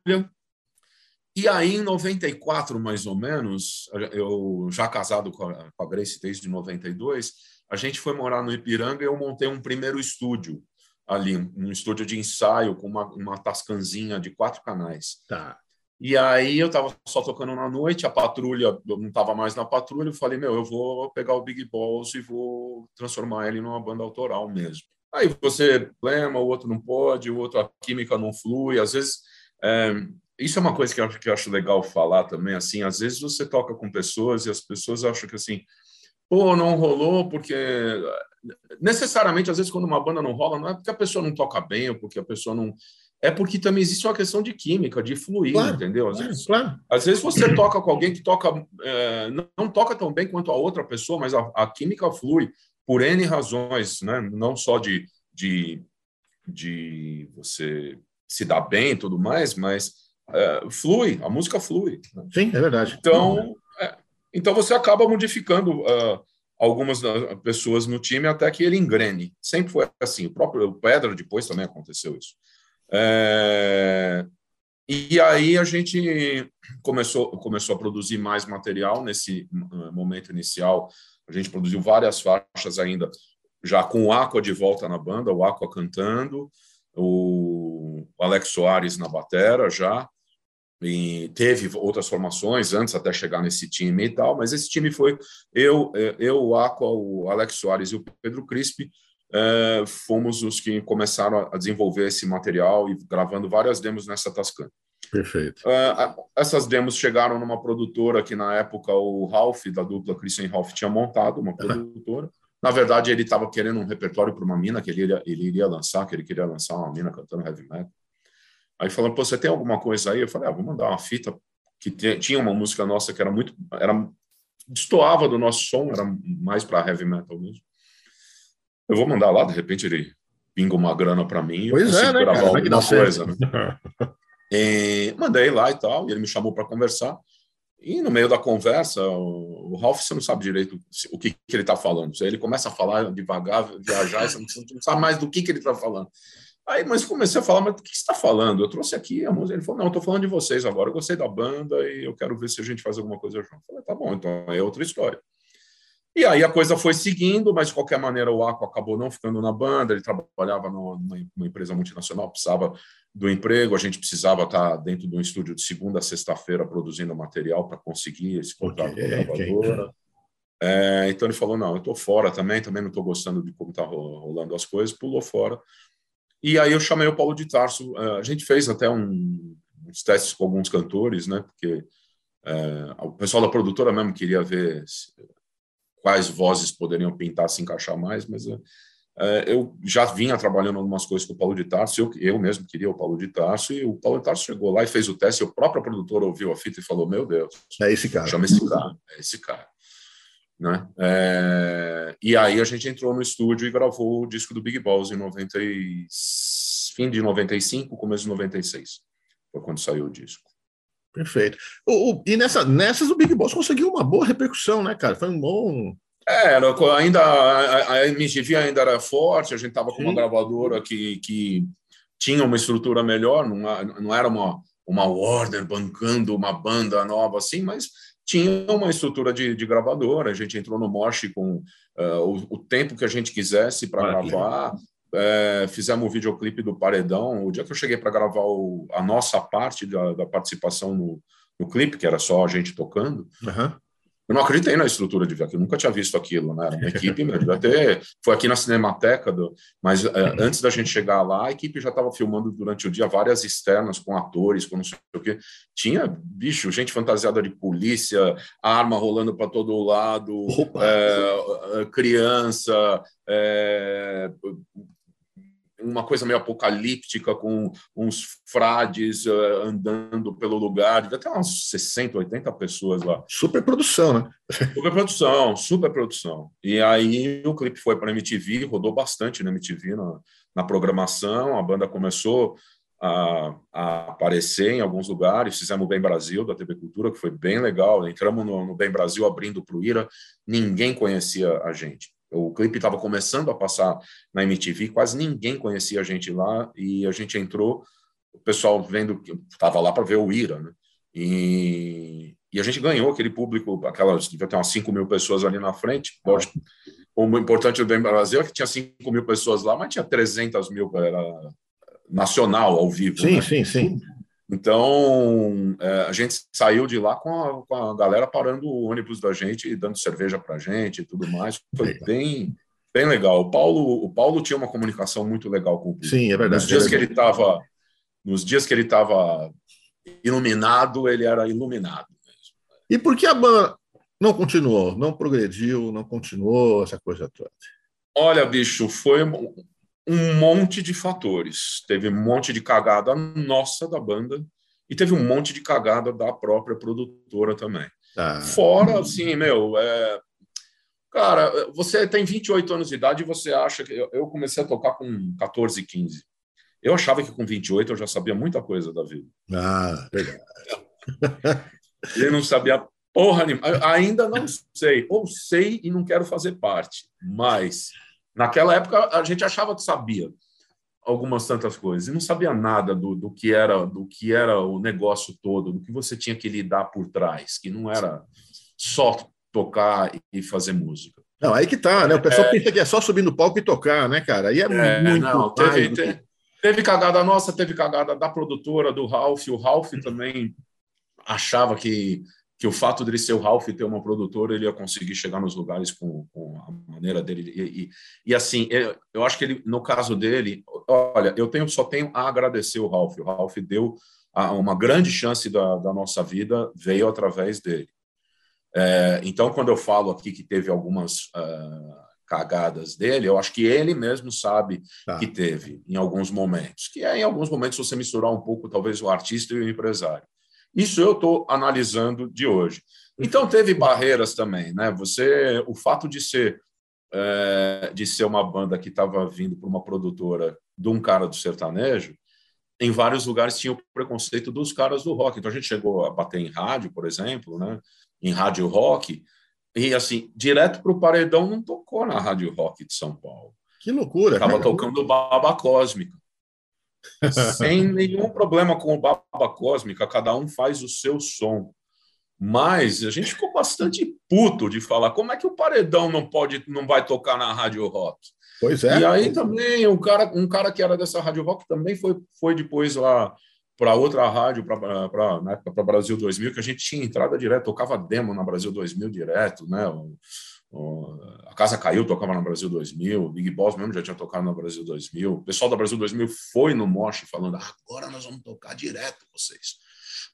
E aí, em 94, mais ou menos, eu já casado com a, com a Grace desde 92, a gente foi morar no Ipiranga e eu montei um primeiro estúdio ali, um estúdio de ensaio com uma, uma tascanzinha de quatro canais. Tá. E aí eu estava só tocando na noite, a patrulha, eu não estava mais na patrulha, eu falei, meu, eu vou pegar o Big Balls e vou transformar ele numa banda autoral mesmo. Aí você problema, o outro não pode, o outro a química não flui, às vezes é, isso é uma coisa que eu, que eu acho legal falar também, assim, às vezes você toca com pessoas e as pessoas acham que assim, pô, não rolou porque necessariamente às vezes quando uma banda não rola não é porque a pessoa não toca bem ou porque a pessoa não é porque também existe uma questão de química, de fluir, claro, entendeu? Às, claro, vezes, claro. às vezes você toca com alguém que toca é, não, não, toca tão bem quanto a outra pessoa, mas a, a, química flui por N razões, né? não só de, de, de você se dar bem e tudo mais, mas é, flui, a música flui. Né? Sim, é verdade. Então, é, então você acaba modificando uh, algumas pessoas no time até que ele engrene. Sempre foi assim. O próprio Pedro depois também aconteceu isso. É, e aí a gente começou, começou a produzir mais material nesse eh, momento inicial. A gente produziu várias faixas ainda, já com o Aqua de volta na banda, o Aqua cantando, o Alex Soares na batera já, e teve outras formações antes até chegar nesse time e tal, mas esse time foi eu, eh, eu o Aqua, o Alex Soares e o Pedro Crispi, é, fomos os que começaram a desenvolver esse material e gravando várias demos nessa Tascam. Perfeito. Uh, essas demos chegaram numa produtora que, na época, o Ralph, da dupla Christian Ralph, tinha montado uma produtora. Na verdade, ele estava querendo um repertório para uma mina que ele iria, ele iria lançar, que ele queria lançar uma mina cantando heavy metal. Aí falando, pô, você tem alguma coisa aí? Eu falei, ah, vou mandar uma fita que tinha uma música nossa que era muito, era destoava do nosso som, era mais para heavy metal mesmo. Eu vou mandar lá, de repente ele pinga uma grana para mim, pois é, né, gravar cara? alguma coisa. Né? e, mandei lá e tal, e ele me chamou para conversar. E no meio da conversa, o, Ralph, você não sabe direito o que, que ele está falando. Ele começa a falar devagar, viajar, você não sabe mais do que, que ele está falando. Aí, mas comecei a falar, mas do que você está falando? Eu trouxe aqui a música. Ele falou, não, estou falando de vocês agora. Eu gostei da banda e eu quero ver se a gente faz alguma coisa junto. Eu falei, tá bom, então é outra história. E aí a coisa foi seguindo, mas de qualquer maneira o Aqua acabou não ficando na banda. Ele trabalhava numa, empresa multinacional, precisava do emprego, a gente precisava estar dentro de um estúdio de segunda a sexta-feira produzindo material para conseguir esse contrato okay, com a gravadora. Okay. É, então ele falou: não, eu estou fora também, também não estou gostando de como está rolando as coisas, pulou fora. E aí eu chamei o Paulo de Tarso. É, a gente fez até um, uns testes com alguns cantores, né? Porque é, o pessoal da produtora mesmo queria ver quais vozes poderiam pintar, se encaixar mais, mas é, é, eu já vinha trabalhando algumas coisas com o Paulo de Tarso, eu, eu mesmo queria o Paulo de Tarso, e o Paulo de Tarso chegou lá e fez o teste, e o próprio produtor ouviu a fita e falou, meu Deus, é esse cara. Chama esse cara, é esse cara. Né? É, e aí a gente entrou no estúdio e gravou o disco do Big Balls em 90 e, fim de 95, começo de 96. Foi quando saiu o disco. Perfeito. O, o, e nessa, nessas o Big Boss conseguiu uma boa repercussão, né, cara? Foi um bom. É, ainda a, a MTV ainda era forte, a gente estava com uma gravadora que, que tinha uma estrutura melhor, não, não era uma, uma Warner bancando uma banda nova assim, mas tinha uma estrutura de, de gravadora, a gente entrou no Mosh com uh, o, o, tempo que a gente quisesse para gravar, é, fizemos o videoclipe do Paredão, o dia que eu cheguei para gravar o, a nossa parte da, da participação no, no, clipe, que era só a gente tocando, uhum. Eu não acreditei na estrutura de ver eu nunca tinha visto aquilo, né? Era uma equipe mesmo. Até foi aqui na Cinemateca, do, mas é, antes da gente chegar lá, a equipe já estava filmando durante o dia várias externas com atores, com não sei o quê. Tinha, bicho, gente fantasiada de polícia, arma rolando para todo lado, é, criança, é, uma coisa meio apocalíptica, com uns frades uh, andando pelo lugar, devia ter umas 60, 80 pessoas lá. Super produção, né? Super produção, super produção. E aí o clipe foi para a MTV, rodou bastante na MTV, na, na programação, a banda começou a, a, aparecer em alguns lugares, fizemos o Bem Brasil, da TV Cultura, que foi bem legal, entramos no, no Bem Brasil abrindo para o Ira, ninguém conhecia a gente o clipe estava começando a passar na MTV, quase ninguém conhecia a gente lá e a gente entrou, o pessoal vendo que estava lá para ver o Ira, né? E, e a gente ganhou aquele público, aquelas, devia ter umas 5 mil pessoas ali na frente. Lógico, o importante do Bem Brasil é que tinha 5 mil pessoas lá, mas tinha 300 mil, era nacional, ao vivo. Sim, né? sim, sim. Então, é, a gente saiu de lá com a, com a, galera parando o ônibus da gente e dando cerveja para a gente e tudo mais. Foi bem, bem legal. O Paulo, o Paulo tinha uma comunicação muito legal com o público. Sim, é verdade. Nos dias é que ele estava, nos dias que ele estava iluminado, ele era iluminado. E por que a banda não continuou, não progrediu, não continuou essa coisa toda? Olha, bicho, foi um monte de fatores. Teve um monte de cagada nossa da banda e teve um monte de cagada da própria produtora também. Ah. Fora, assim, meu, é... cara, você tem 28 anos de idade e você acha que. Eu comecei a tocar com 14, 15. Eu achava que com 28 eu já sabia muita coisa da vida. Ah, verdade. Ele não sabia porra nenhuma. Ainda não sei. Ou sei e não quero fazer parte. Mas Naquela época, a gente achava que sabia algumas tantas coisas e não sabia nada do, do que era do que era o negócio todo, do que você tinha que lidar por trás, que não era só tocar e fazer música. Não, aí que tá, né? O pessoal é, pensa que é só subir no palco e tocar, né, cara? Aí é, é muito não, teve, teve, teve, cagada nossa, teve cagada da produtora, do Ralph. O Ralph também achava que que o fato dele ser o Ralph e ter uma produtora, ele ia conseguir chegar nos lugares com, com a maneira dele. E, e, e, assim, eu, eu acho que ele, no caso dele, olha, eu tenho, só tenho a agradecer o Ralph. O Ralph deu uma grande chance da, da nossa vida veio através dele. É, então, quando eu falo aqui que teve algumas uh, cagadas dele, eu acho que ele mesmo sabe tá. que teve em alguns momentos, que é em alguns momentos você misturar um pouco, talvez, o artista e o empresário. Isso eu estou analisando de hoje. Então teve barreiras também, né? Você, o fato de ser é, de ser uma banda que estava vindo por uma produtora de um cara do sertanejo, em vários lugares tinha o preconceito dos caras do rock. Então a gente chegou a bater em rádio, por exemplo, né? Em rádio rock e assim direto para o paredão não tocou na rádio rock de São Paulo. Que loucura! Estava tocando Baba Cósmica. Sem nenhum problema com o Baba Cósmica, cada um faz o seu som. Mas a gente ficou bastante puto de falar como é que o paredão não pode, não vai tocar na rádio rock. Pois é. E aí também um cara, um cara que era dessa rádio rock também foi, foi depois lá para outra rádio, para na época para Brasil 2000, que a gente tinha entrada direto, tocava demo na Brasil 2000 direto, né? A Casa Caiu tocava na Brasil 2000, o Big Boss mesmo já tinha tocado na Brasil 2000. O pessoal da Brasil 2000 foi no Mosh falando: ah, agora nós vamos tocar direto vocês.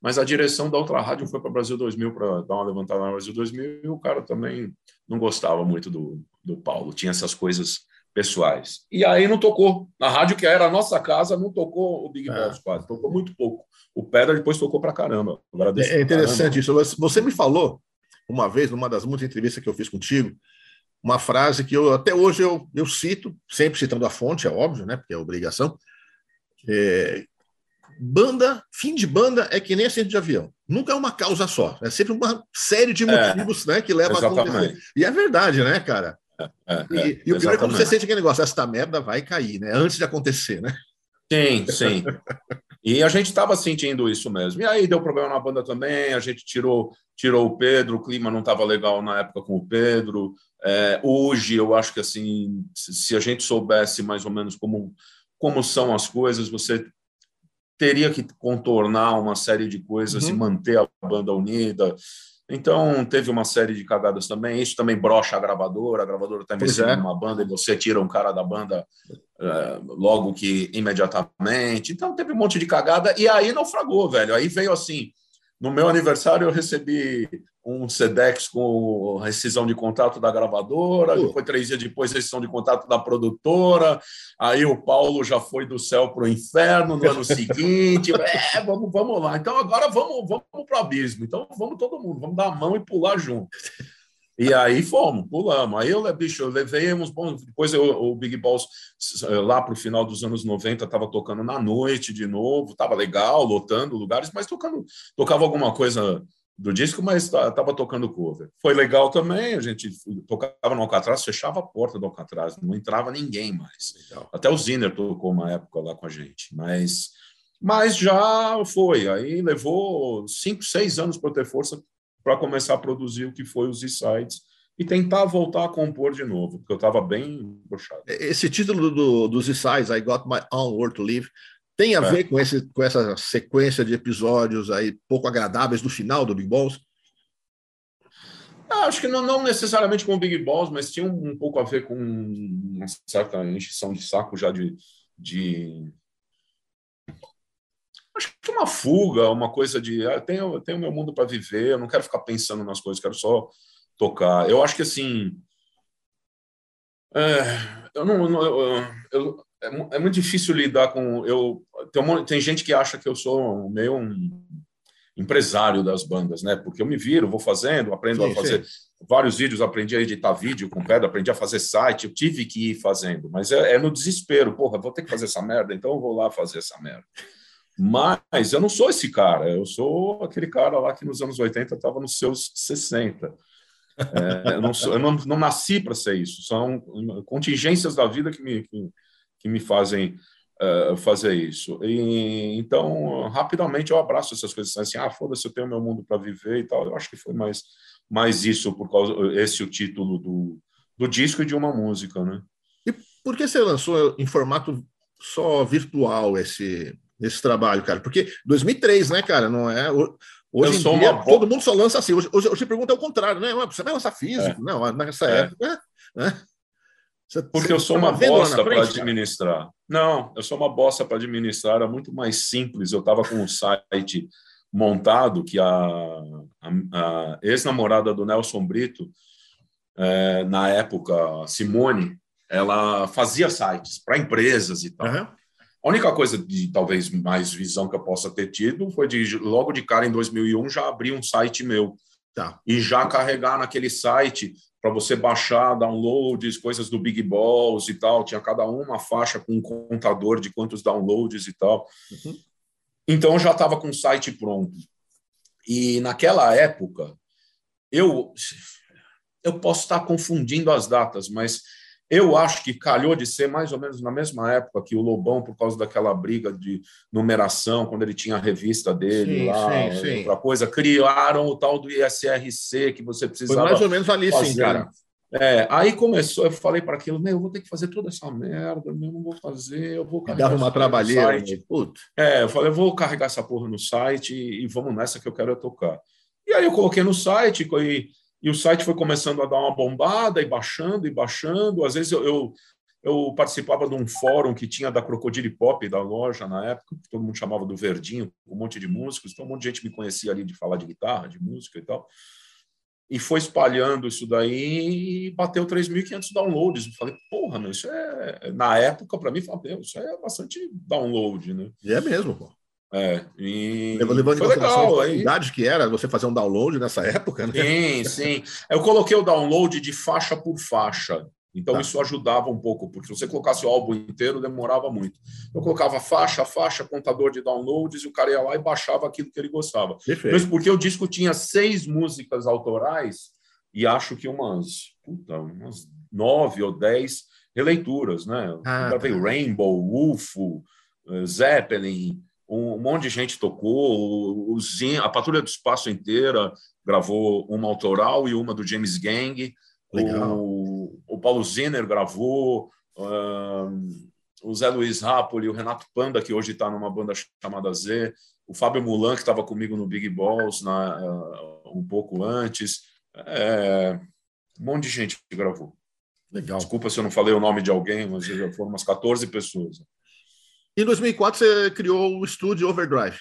Mas a direção da outra rádio foi para Brasil 2000 para dar uma levantada na Brasil 2000 e o cara também não gostava muito do, do Paulo, tinha essas coisas pessoais. E aí não tocou. Na rádio que era a nossa casa, não tocou o Big é. Boss quase, tocou muito pouco. O Pedra depois tocou para caramba. É interessante caramba. isso. Você me falou uma vez, numa das muitas entrevistas que eu fiz contigo, uma frase que eu até hoje eu, eu cito, sempre citando a fonte, é óbvio, né? Porque é obrigação. É, banda, fim de banda é que nem acidente de avião. Nunca é uma causa só. É sempre uma série de é, motivos é, né, que leva exatamente. a acontecer. E é verdade, né, cara? É, é, e, e, o pior é quando você sente aquele negócio, esta merda vai cair, né? Antes de acontecer, né? Sim, sim. E a gente estava sentindo isso mesmo. E aí deu problema na banda também, a gente tirou, tirou o Pedro, o clima não estava legal na época com o Pedro. É, hoje, eu acho que assim, se a gente soubesse mais ou menos como, como são as coisas, você teria que contornar uma série de coisas uhum. e manter a banda unida. Então, teve uma série de cagadas também. Isso também brocha a gravadora. A gravadora está investindo é. numa banda e você tira um cara da banda é, logo que imediatamente. Então, teve um monte de cagada. E aí naufragou, velho. Aí veio assim. No meu aniversário, eu recebi um SEDEX com rescisão de contrato da gravadora, uh. depois, três dias depois, rescisão de contrato da produtora. Aí o Paulo já foi do céu para o inferno no ano seguinte. É, vamos, vamos lá. Então agora vamos, vamos para o abismo. Então vamos todo mundo, vamos dar a mão e pular junto. E aí fomos, pulamos. Aí eu, bicho, eu levei uns bons. Depois eu, o Big Balls, lá para o final dos anos 90, estava tocando na noite de novo, estava legal, lotando lugares, mas tocando, tocava alguma coisa do disco, mas estava tocando cover. Foi legal também, a gente tocava no Alcatraz, fechava a porta do Alcatraz, não entrava ninguém mais. Legal. Até o Ziner tocou uma época lá com a gente, mas, mas já foi. Aí levou cinco, seis anos para ter força para começar a produzir o que foi os E-Sides e tentar voltar a compor de novo, porque eu estava bem brochado. Esse título do, dos E-Sides, I Got My Own World to Live, tem a é. ver com, esse, com essa sequência de episódios aí pouco agradáveis do final do Big Balls? Ah, acho que não, não, necessariamente com o Big Balls, mas tinha um, um, pouco a ver com uma certa encheção de saco já de, de... Uma fuga, uma coisa de ah, tenho, tenho meu mundo para viver, eu não quero ficar pensando nas coisas, quero só tocar. Eu acho que assim. É, eu não. Eu, eu, é, é, muito difícil lidar com. Eu, tem, uma, tem gente que acha que eu sou meio um empresário das bandas, né? Porque eu me viro, vou fazendo, aprendo sim, a fazer sim. vários vídeos, aprendi a editar vídeo com pedra, aprendi a fazer site, eu tive que ir fazendo, mas é, é, no desespero, porra, vou ter que fazer essa merda, então eu vou lá fazer essa merda. Mas eu não sou esse cara, eu sou aquele cara lá que nos anos 80 estava nos seus 60. É, eu não, sou, eu não, não nasci para ser isso, são contingências da vida que me, que, que me fazem uh, fazer isso. E, então, rapidamente eu abraço essas coisas assim, ah, foda-se, eu tenho meu mundo para viver e tal. Eu acho que foi mais, mais isso, por causa esse o título do, do disco e de uma música, né? E por que você lançou em formato só virtual esse, esse trabalho, cara? Porque 2003, né, cara? Não é. Hoje em dia, uma... todo mundo só lança assim. Hoje, hoje, hoje pergunta é o contrário, né? Você vai lançar físico? É. Não, nessa é. época. Né? Porque eu sou uma bosta para administrar. Não, eu sou uma bosta para administrar. Era muito mais simples. Eu estava com um site montado que a, a, a ex-namorada do Nelson Brito, é, na época, Simone, ela fazia sites para empresas e tal. Uhum. A única coisa de talvez mais visão que eu possa ter tido foi de logo de cara em 2001 já abrir um site meu. Tá. E já carregar naquele site para você baixar downloads, coisas do Big Balls e tal. Tinha cada uma faixa com um contador de quantos downloads e tal. Uhum. Então já estava com o site pronto. E naquela época, eu eu posso estar confundindo as datas, mas eu acho que calhou de ser mais ou menos na mesma época que o Lobão, por causa daquela briga de numeração, quando ele tinha a revista dele sim, lá, sim, sim. outra coisa, criaram o tal do ISRC que você precisava. Foi mais ou menos ali, fazer. sim, cara. É, aí começou, eu falei para aquilo, meu, eu vou ter que fazer toda essa merda, meu, não vou fazer, eu vou carregar. Dava uma trabalheira. Né? É, eu falei, eu vou carregar essa porra no site e, e vamos nessa que eu quero tocar. E aí eu coloquei no site e e o site foi começando a dar uma bombada e baixando e baixando. Às vezes eu, eu, eu participava de um fórum que tinha da Crocodile Pop, da loja na época, que todo mundo chamava do Verdinho, um monte de músicos. Então, um monte de gente me conhecia ali de falar de guitarra, de música e tal. E foi espalhando isso daí e bateu 3.500 downloads. Eu falei, porra, meu, isso é. Na época, para mim, falei, isso é bastante download, né? E é mesmo, pô. É, e levando foi legal. A idade que era você fazer um download nessa época, né? Sim, sim. Eu coloquei o download de faixa por faixa. Então tá. isso ajudava um pouco, porque se você colocasse o álbum inteiro, demorava muito. Eu colocava faixa, faixa, contador de downloads, e o cara ia lá e baixava aquilo que ele gostava. Perfeito. Mas porque o disco tinha seis músicas autorais e acho que umas, puta, umas nove ou dez releituras, né? Ah, tá. Rainbow, UFO, eh, Zeppelin, um monte de gente tocou, o, a Patrulha do Espaço inteira gravou uma autoral e uma do James Gang. O, o, Paulo Zinner gravou, um, o Zé Luiz Rapoli, o Renato Panda, que hoje está numa banda chamada Z, o Fábio Mulan, que estava comigo no Big Balls na, uh, um pouco antes. É, um monte de gente que gravou. Legal. Desculpa se eu não falei o nome de alguém, mas foram umas 14 pessoas. Em 2004, você criou o estúdio Overdrive.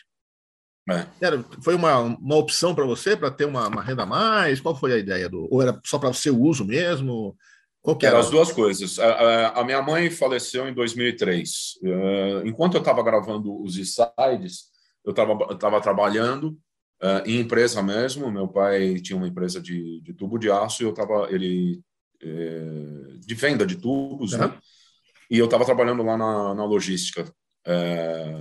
É. Era, foi uma, uma opção para você, para ter uma, uma, renda a mais? Qual foi a ideia? Do, ou era só para o seu uso mesmo? Qual era? era? as duas coisas. A, a, minha mãe faleceu em 2003. Uh, enquanto eu estava gravando os sides, eu estava trabalhando uh, em empresa mesmo. Meu pai tinha uma empresa de, de tubo de aço e eu estava ele uh, de venda de tubos, uhum. né? E eu estava trabalhando lá na, na logística. É,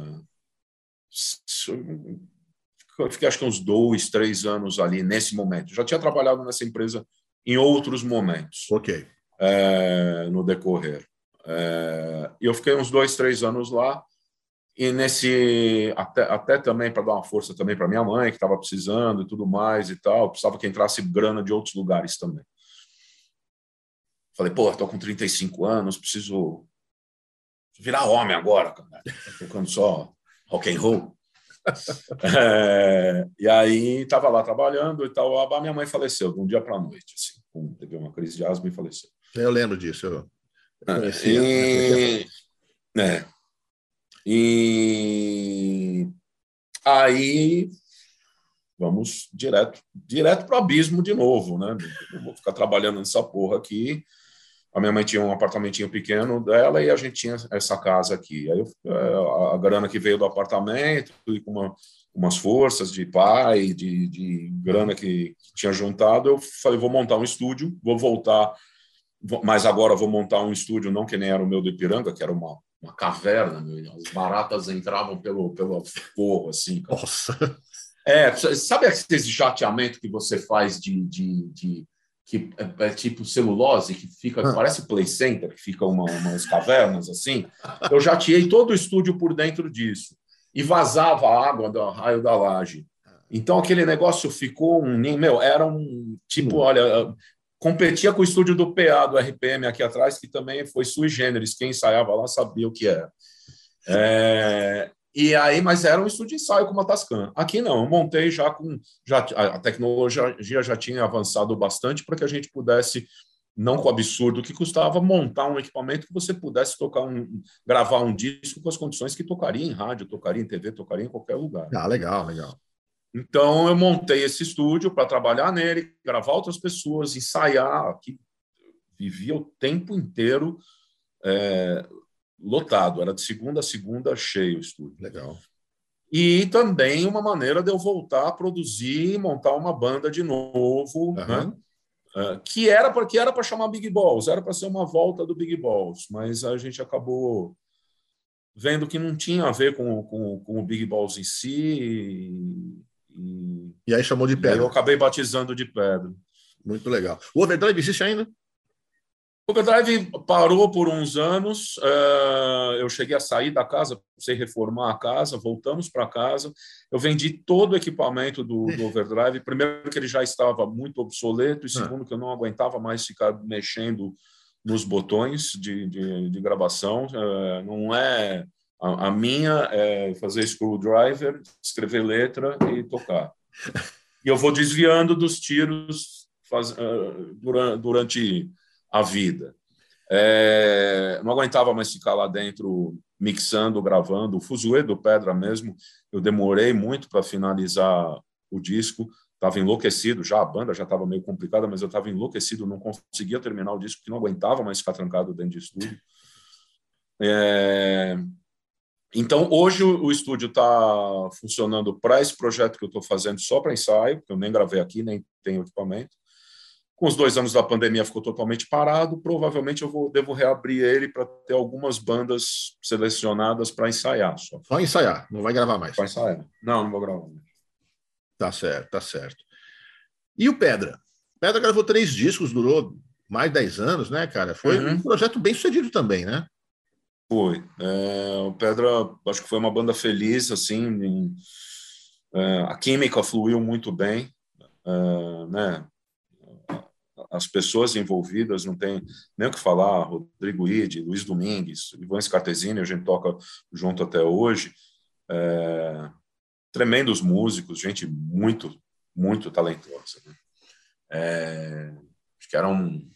fiquei acho que uns dois, três anos ali nesse momento. Já tinha trabalhado nessa empresa em outros momentos. Ok. É, no decorrer. É, e eu fiquei uns dois, três anos lá e nesse até, até também para dar uma força também para minha mãe que estava precisando e tudo mais e tal precisava que entrasse grana de outros lugares também falei pô estou com 35 anos preciso virar homem agora, cara. Tocando só rock and roll. é, e aí estava lá trabalhando e tal. A minha mãe faleceu de um dia para a noite, assim, teve uma crise de asma e faleceu. Eu lembro disso. Eu é, conhecia, e, né? e aí vamos direto direto para o abismo de novo, né? Eu vou ficar trabalhando nessa porra aqui a minha mãe tinha um apartamentinho pequeno dela e a gente tinha essa casa aqui. Aí eu, é, a grana que veio do apartamento e com uma, umas forças de pai, de, de grana que, que, tinha juntado, eu falei, vou montar um estúdio, vou voltar, mas agora vou montar um estúdio não que nem era o meu do Ipiranga, que era uma, uma caverna, meu, as baratas entravam pelo, pelo forro, assim. Cara. Nossa! É, sabe esse jateamento que você faz de, de, de que é, é, tipo celulose, que fica, ah. parece play center, que fica uma, umas cavernas assim. Eu já tirei todo o estúdio por dentro disso. E vazava a água do raio da laje. Então aquele negócio ficou um. Meu, era um tipo, hum. olha, competia com o estúdio do PA, do RPM aqui atrás, que também foi sui generis. Quem ensaiava lá sabia o que era. É, e aí, mas era um estúdio de ensaio com uma Tascam. Aqui não, eu montei já com. Já, a tecnologia já tinha avançado bastante para que a gente pudesse não com o absurdo que custava montar um equipamento que você pudesse tocar um, gravar um disco com as condições que tocaria em rádio, tocaria em TV, tocaria em qualquer lugar. Ah, legal, legal. Então eu montei esse estúdio para trabalhar nele, gravar outras pessoas, ensaiar. Aqui vivia o tempo inteiro é, lotado, era de segunda a segunda cheio o estúdio. Legal. E também uma maneira de eu voltar a produzir, montar uma banda de novo, uhum. né? Uh, que era porque era para chamar Big Balls, era para ser uma volta do Big Balls, mas a gente acabou vendo que não tinha a ver com, com, com o Big Balls em si. E, e, e aí chamou de pedra. eu acabei batizando de pedra. Muito legal. O Overdrive existe ainda? O Overdrive parou por uns anos. Uh, eu cheguei a sair da casa, precisei reformar a casa, voltamos para casa. Eu vendi todo o equipamento do, do, Overdrive. Primeiro, que ele já estava muito obsoleto, e ah. segundo, que eu não aguentava mais ficar mexendo nos botões de, de, de gravação. Uh, não é. A, a, minha é fazer screwdriver, escrever letra e tocar. E eu vou desviando dos tiros faz, durante, durante a vida. É, não aguentava mais ficar lá dentro mixando, gravando. O Fuzue do Pedra mesmo, eu demorei muito para finalizar o disco. Estava enlouquecido já, a banda já estava meio complicada, mas eu estava enlouquecido, não conseguia terminar o disco, porque não aguentava mais ficar trancado dentro de estúdio. É, então, hoje o, estúdio está funcionando para esse projeto que eu estou fazendo só para ensaio, que eu nem gravei aqui, nem tenho equipamento. Com os dois anos da pandemia ficou totalmente parado. Provavelmente eu vou, devo reabrir ele para ter algumas bandas selecionadas para ensaiar. Só. só ensaiar, não vai gravar mais. Só ensaiar. Não, não vou gravar mais. Tá certo, tá certo. E o Pedra? Pedra gravou três discos, durou mais de dez anos, né, cara? Foi uhum. um projeto bem sucedido também, né? Foi. É, o Pedra, acho que foi uma banda feliz, assim. Em, é, a química fluiu muito bem, é, né? As pessoas envolvidas, não tem nem o que falar, Rodrigo Ide, Luiz Domingues, Ivan Scartesini, a gente toca junto até hoje, é, tremendos músicos, gente muito, muito talentosa. Né? É, acho que era um,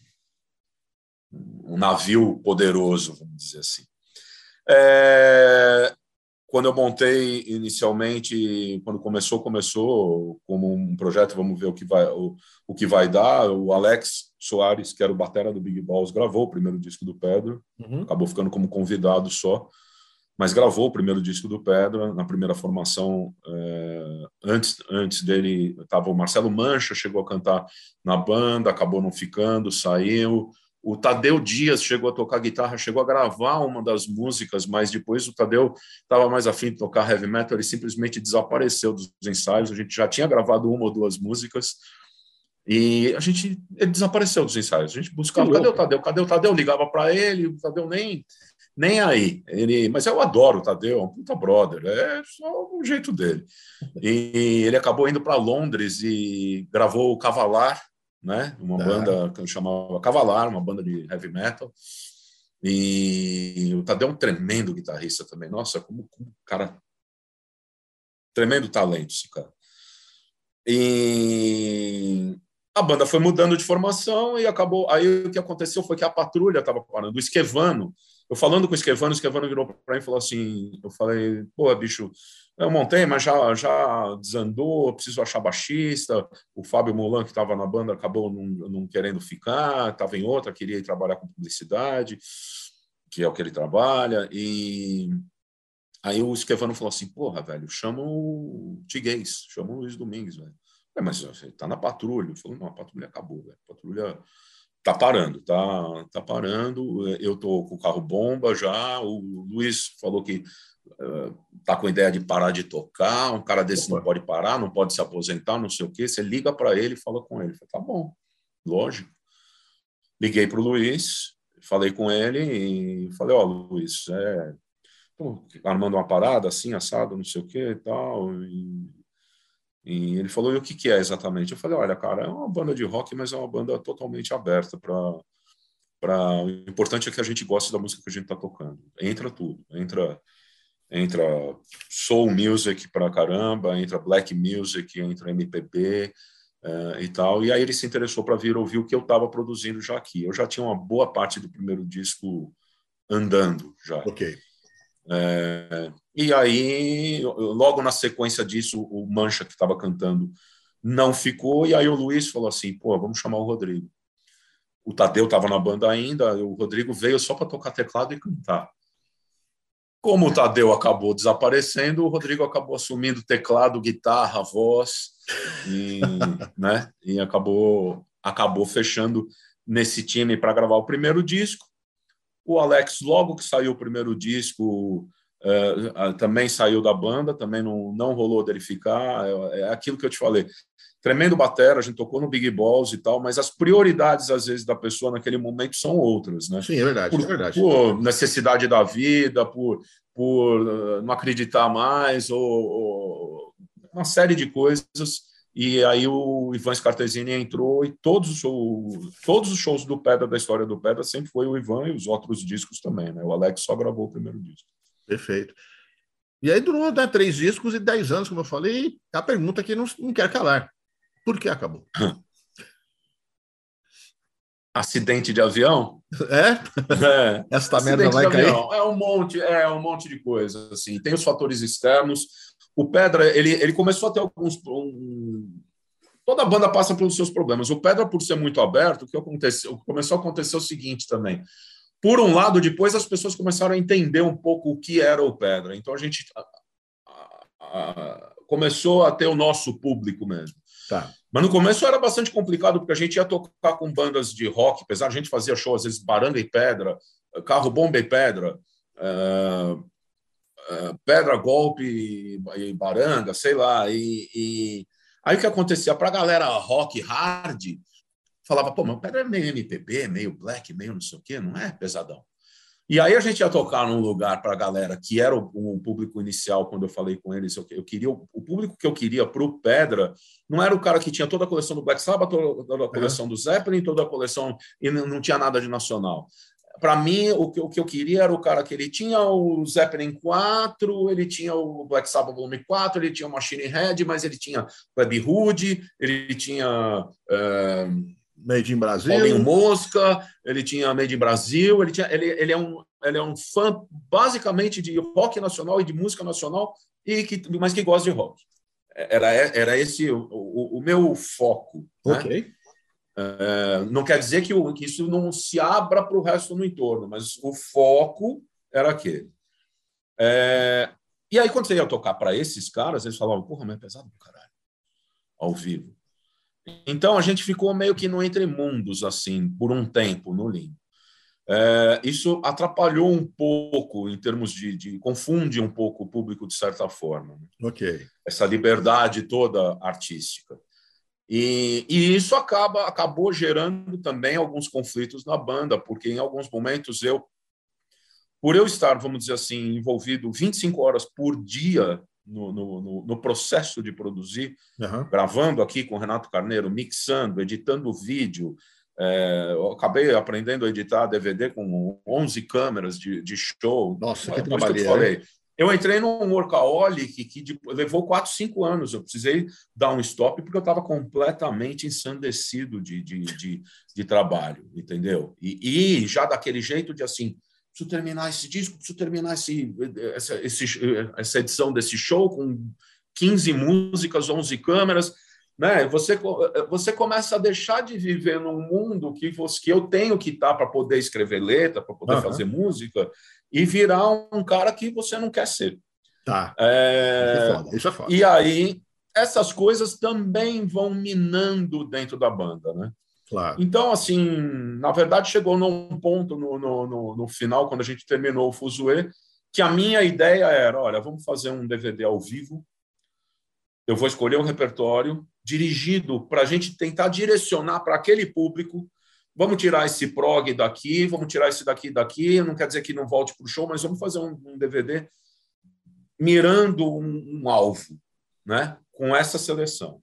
um navio poderoso, vamos dizer assim. É, quando eu montei inicialmente, quando começou, começou como um projeto, vamos ver o que vai, o, o que vai dar. O Alex Soares, que era o batera do Big Balls, gravou o primeiro disco do Pedro, uhum. acabou ficando como convidado só, mas gravou o primeiro disco do Pedro na primeira formação. É, antes, antes dele estava o Marcelo Mancha, chegou a cantar na banda, acabou não ficando, saiu. O Tadeu Dias chegou a tocar guitarra, chegou a gravar uma das músicas, mas depois o Tadeu estava mais afim de tocar heavy metal, ele simplesmente desapareceu dos ensaios. A gente já tinha gravado uma ou duas músicas e a gente ele desapareceu dos ensaios. A gente buscava, cadê o Tadeu? Cadê o Tadeu? Ligava para ele, o Tadeu nem nem aí. Ele, mas eu adoro o Tadeu, é um puta brother, é só o jeito dele. E ele acabou indo para Londres e gravou o Cavalar né? Uma banda que eu chamava Cavalar, uma banda de heavy metal. E o Tadeu é um tremendo guitarrista também. Nossa, como, como cara. Tremendo talento esse cara. E a banda foi mudando de formação e acabou. Aí o que aconteceu foi que a patrulha estava parando. O Esquevano, eu falando com o Esquevano, o Esquevano virou para mim e falou assim: eu falei, pô, bicho, eu montei, mas já, já desandou, preciso achar baixista. O Fábio Mulan, que estava na banda, acabou não, não querendo ficar, estava em outra, queria ir trabalhar com publicidade, que é o que ele trabalha. E aí o Esquevano falou assim: porra, velho, chama o Tiguez, chama o Luiz Domingues, velho. É, mas você tá na patrulha. Eu falei: não, a patrulha acabou, velho. A patrulha tá parando, tá, tá parando. Eu tô com o carro bomba já. O Luiz falou que tá com a ideia de parar de tocar, um cara desse Opa. não pode parar, não pode se aposentar, não sei o quê. Você liga para ele e fala com ele. Fala, tá bom, lógico. Liguei para o Luiz, falei com ele e falei, ó, oh, Luiz, é, armando uma parada assim, assado, não sei o quê e tal. E, e ele falou, e o que, que é exatamente? Eu falei, olha, cara, é uma banda de rock, mas é uma banda totalmente aberta para para o importante é que a gente goste da música que a gente está tocando. Entra tudo, entra entra soul music para caramba, entra black music, entra MPB, é, e tal. E aí ele se interessou para vir ouvir o que eu estava produzindo já aqui. Eu já tinha uma boa parte do primeiro disco andando já. Ok. É, e aí, logo na sequência disso, o Mancha, que estava cantando, não ficou. E aí o Luiz falou assim: pô, vamos chamar o Rodrigo. O Tadeu estava na banda ainda, o Rodrigo veio só para tocar teclado e cantar. Como o Tadeu acabou desaparecendo, o Rodrigo acabou assumindo teclado, guitarra, voz, e, né? e acabou, acabou fechando nesse time para gravar o primeiro disco. O Alex, logo que saiu o primeiro disco, uh, também saiu da banda, também não, não rolou dele ficar. É, é aquilo que eu te falei. Tremendo batera, a gente tocou no Big Balls e tal, mas as prioridades, às vezes, da pessoa naquele momento são outras, né? Sim, é verdade, por, é verdade. Por necessidade da vida, por, por uh, não acreditar mais, ou, ou uma série de coisas e aí o Ivan Scartesini entrou e todos os, shows, todos os shows do Pedra, da história do Pedra, sempre foi o Ivan e os outros discos também, né? O Alex só gravou o primeiro disco. Perfeito. E aí durou né, três discos e dez anos, como eu falei, a pergunta que não, não quer calar. Por que acabou? Acidente de avião? É? é. Essa merda vai cair? É um monte, é um monte de coisa. Assim. Tem os fatores externos, o Pedra, ele, ele começou a ter alguns. Um... Toda banda passa pelos seus problemas. O Pedra, por ser muito aberto, o que aconteceu? Começou a acontecer o seguinte também. Por um lado, depois as pessoas começaram a entender um pouco o que era o Pedra. Então a gente começou a ter o nosso público mesmo. Tá. Mas no começo era bastante complicado, porque a gente ia tocar com bandas de rock, apesar de a gente fazia show, às vezes, Baranga e Pedra, Carro Bomba e Pedra. Uh, pedra, golpe e baranga, sei lá. E, e... aí o que acontecia? Para a galera rock hard, falava, pô, mas pedra é meio MPB, meio black, meio não sei o quê, não é pesadão. E aí a gente ia tocar num lugar para a galera que era o, o, público inicial, quando eu falei com eles, eu, eu queria o, o, público que eu queria para o Pedra não era o cara que tinha toda a coleção do Black Sabbath, toda, a coleção uhum. do Zeppelin, toda a coleção e não, não tinha nada de nacional para mim, o que, o que eu queria era o cara que ele tinha o Zeppelin 4, ele tinha o Black Sabbath Volume 4, ele tinha o Machine Head, mas ele tinha Web Hood, ele tinha. É, Made in Brasil. Paulinho Mosca, ele tinha Made in Brasil, ele, tinha, ele, ele, é um, ele é um fã basicamente de rock nacional e de música nacional, e que, mas que gosta de rock. Era, era esse o, o, o meu foco. Né? Ok. Né? É, não quer dizer que, o, que, isso não se abra para o resto no entorno, mas o foco era aquele. É, e aí, quando você ia tocar para esses caras, eles falavam, porra, mas é pesado do caralho, ao vivo. Então, a gente ficou meio que no entre mundos, assim, por um tempo, no Limbo. É, isso atrapalhou um pouco em termos de, de, confunde um pouco o público de certa forma. Né? Ok. Essa liberdade toda artística. E, e, isso acaba, acabou gerando também alguns conflitos na banda, porque em alguns momentos eu, por eu estar, vamos dizer assim, envolvido 25 horas por dia no, no, no processo de produzir, uhum. gravando aqui com o Renato Carneiro, mixando, editando vídeo, é, acabei aprendendo a editar DVD com 11 câmeras de, de show. Nossa, que trabalho. Que eu falei. Eu entrei num workaholic que, que levou quatro, cinco anos. Eu precisei dar um stop porque eu estava completamente ensandecido de, de, de, de, trabalho, entendeu? E, e, já daquele jeito de assim, preciso terminar esse disco, preciso terminar esse, essa, esse, essa edição desse show com 15 músicas, 11 câmeras. Né? Você, você começa a deixar de viver num mundo que, você, que eu tenho que estar para poder escrever letra, para poder uhum. fazer música e virar um cara que você não quer ser. Tá. É... Isso é foda. Isso é foda. E aí, essas coisas também vão minando dentro da banda, né? Claro. Então, assim, na verdade, chegou num ponto no, no, no, no final, quando a gente terminou o Fuzue, que a minha ideia era: olha, vamos fazer um DVD ao vivo. Eu vou escolher um repertório dirigido para a gente tentar direcionar para aquele público vamos tirar esse prog daqui, vamos tirar esse daqui daqui, não quer dizer que não volte para o show, mas vamos fazer um, um DVD mirando um, um, alvo, né? com essa seleção.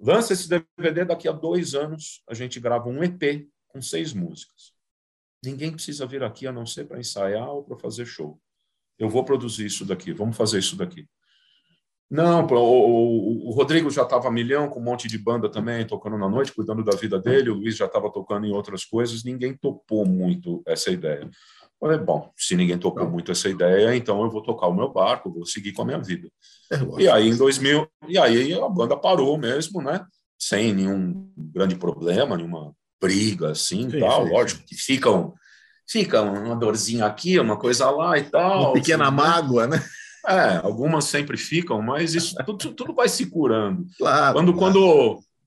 Lança esse DVD, daqui a dois anos a gente grava um EP com seis músicas. Ninguém precisa vir aqui a não ser para ensaiar ou para fazer show. Eu vou produzir isso daqui, vamos fazer isso daqui. Não, o, Rodrigo já estava milhão com um monte de banda também, tocando na noite, cuidando da vida dele. O Luiz já estava tocando em outras coisas. Ninguém topou muito essa ideia. Falei, bom, se ninguém tocou muito essa ideia, então eu vou tocar o meu barco, vou seguir com a minha vida. É, e aí, em 2000, e aí a banda parou mesmo, né? Sem nenhum grande problema, nenhuma briga assim, sim, tal. Sim, Lógico que ficam, fica uma dorzinha aqui, uma coisa lá e tal. Uma pequena assim, mágoa, né? É, algumas sempre ficam, mas isso tudo, tudo vai se curando. Claro, quando, claro.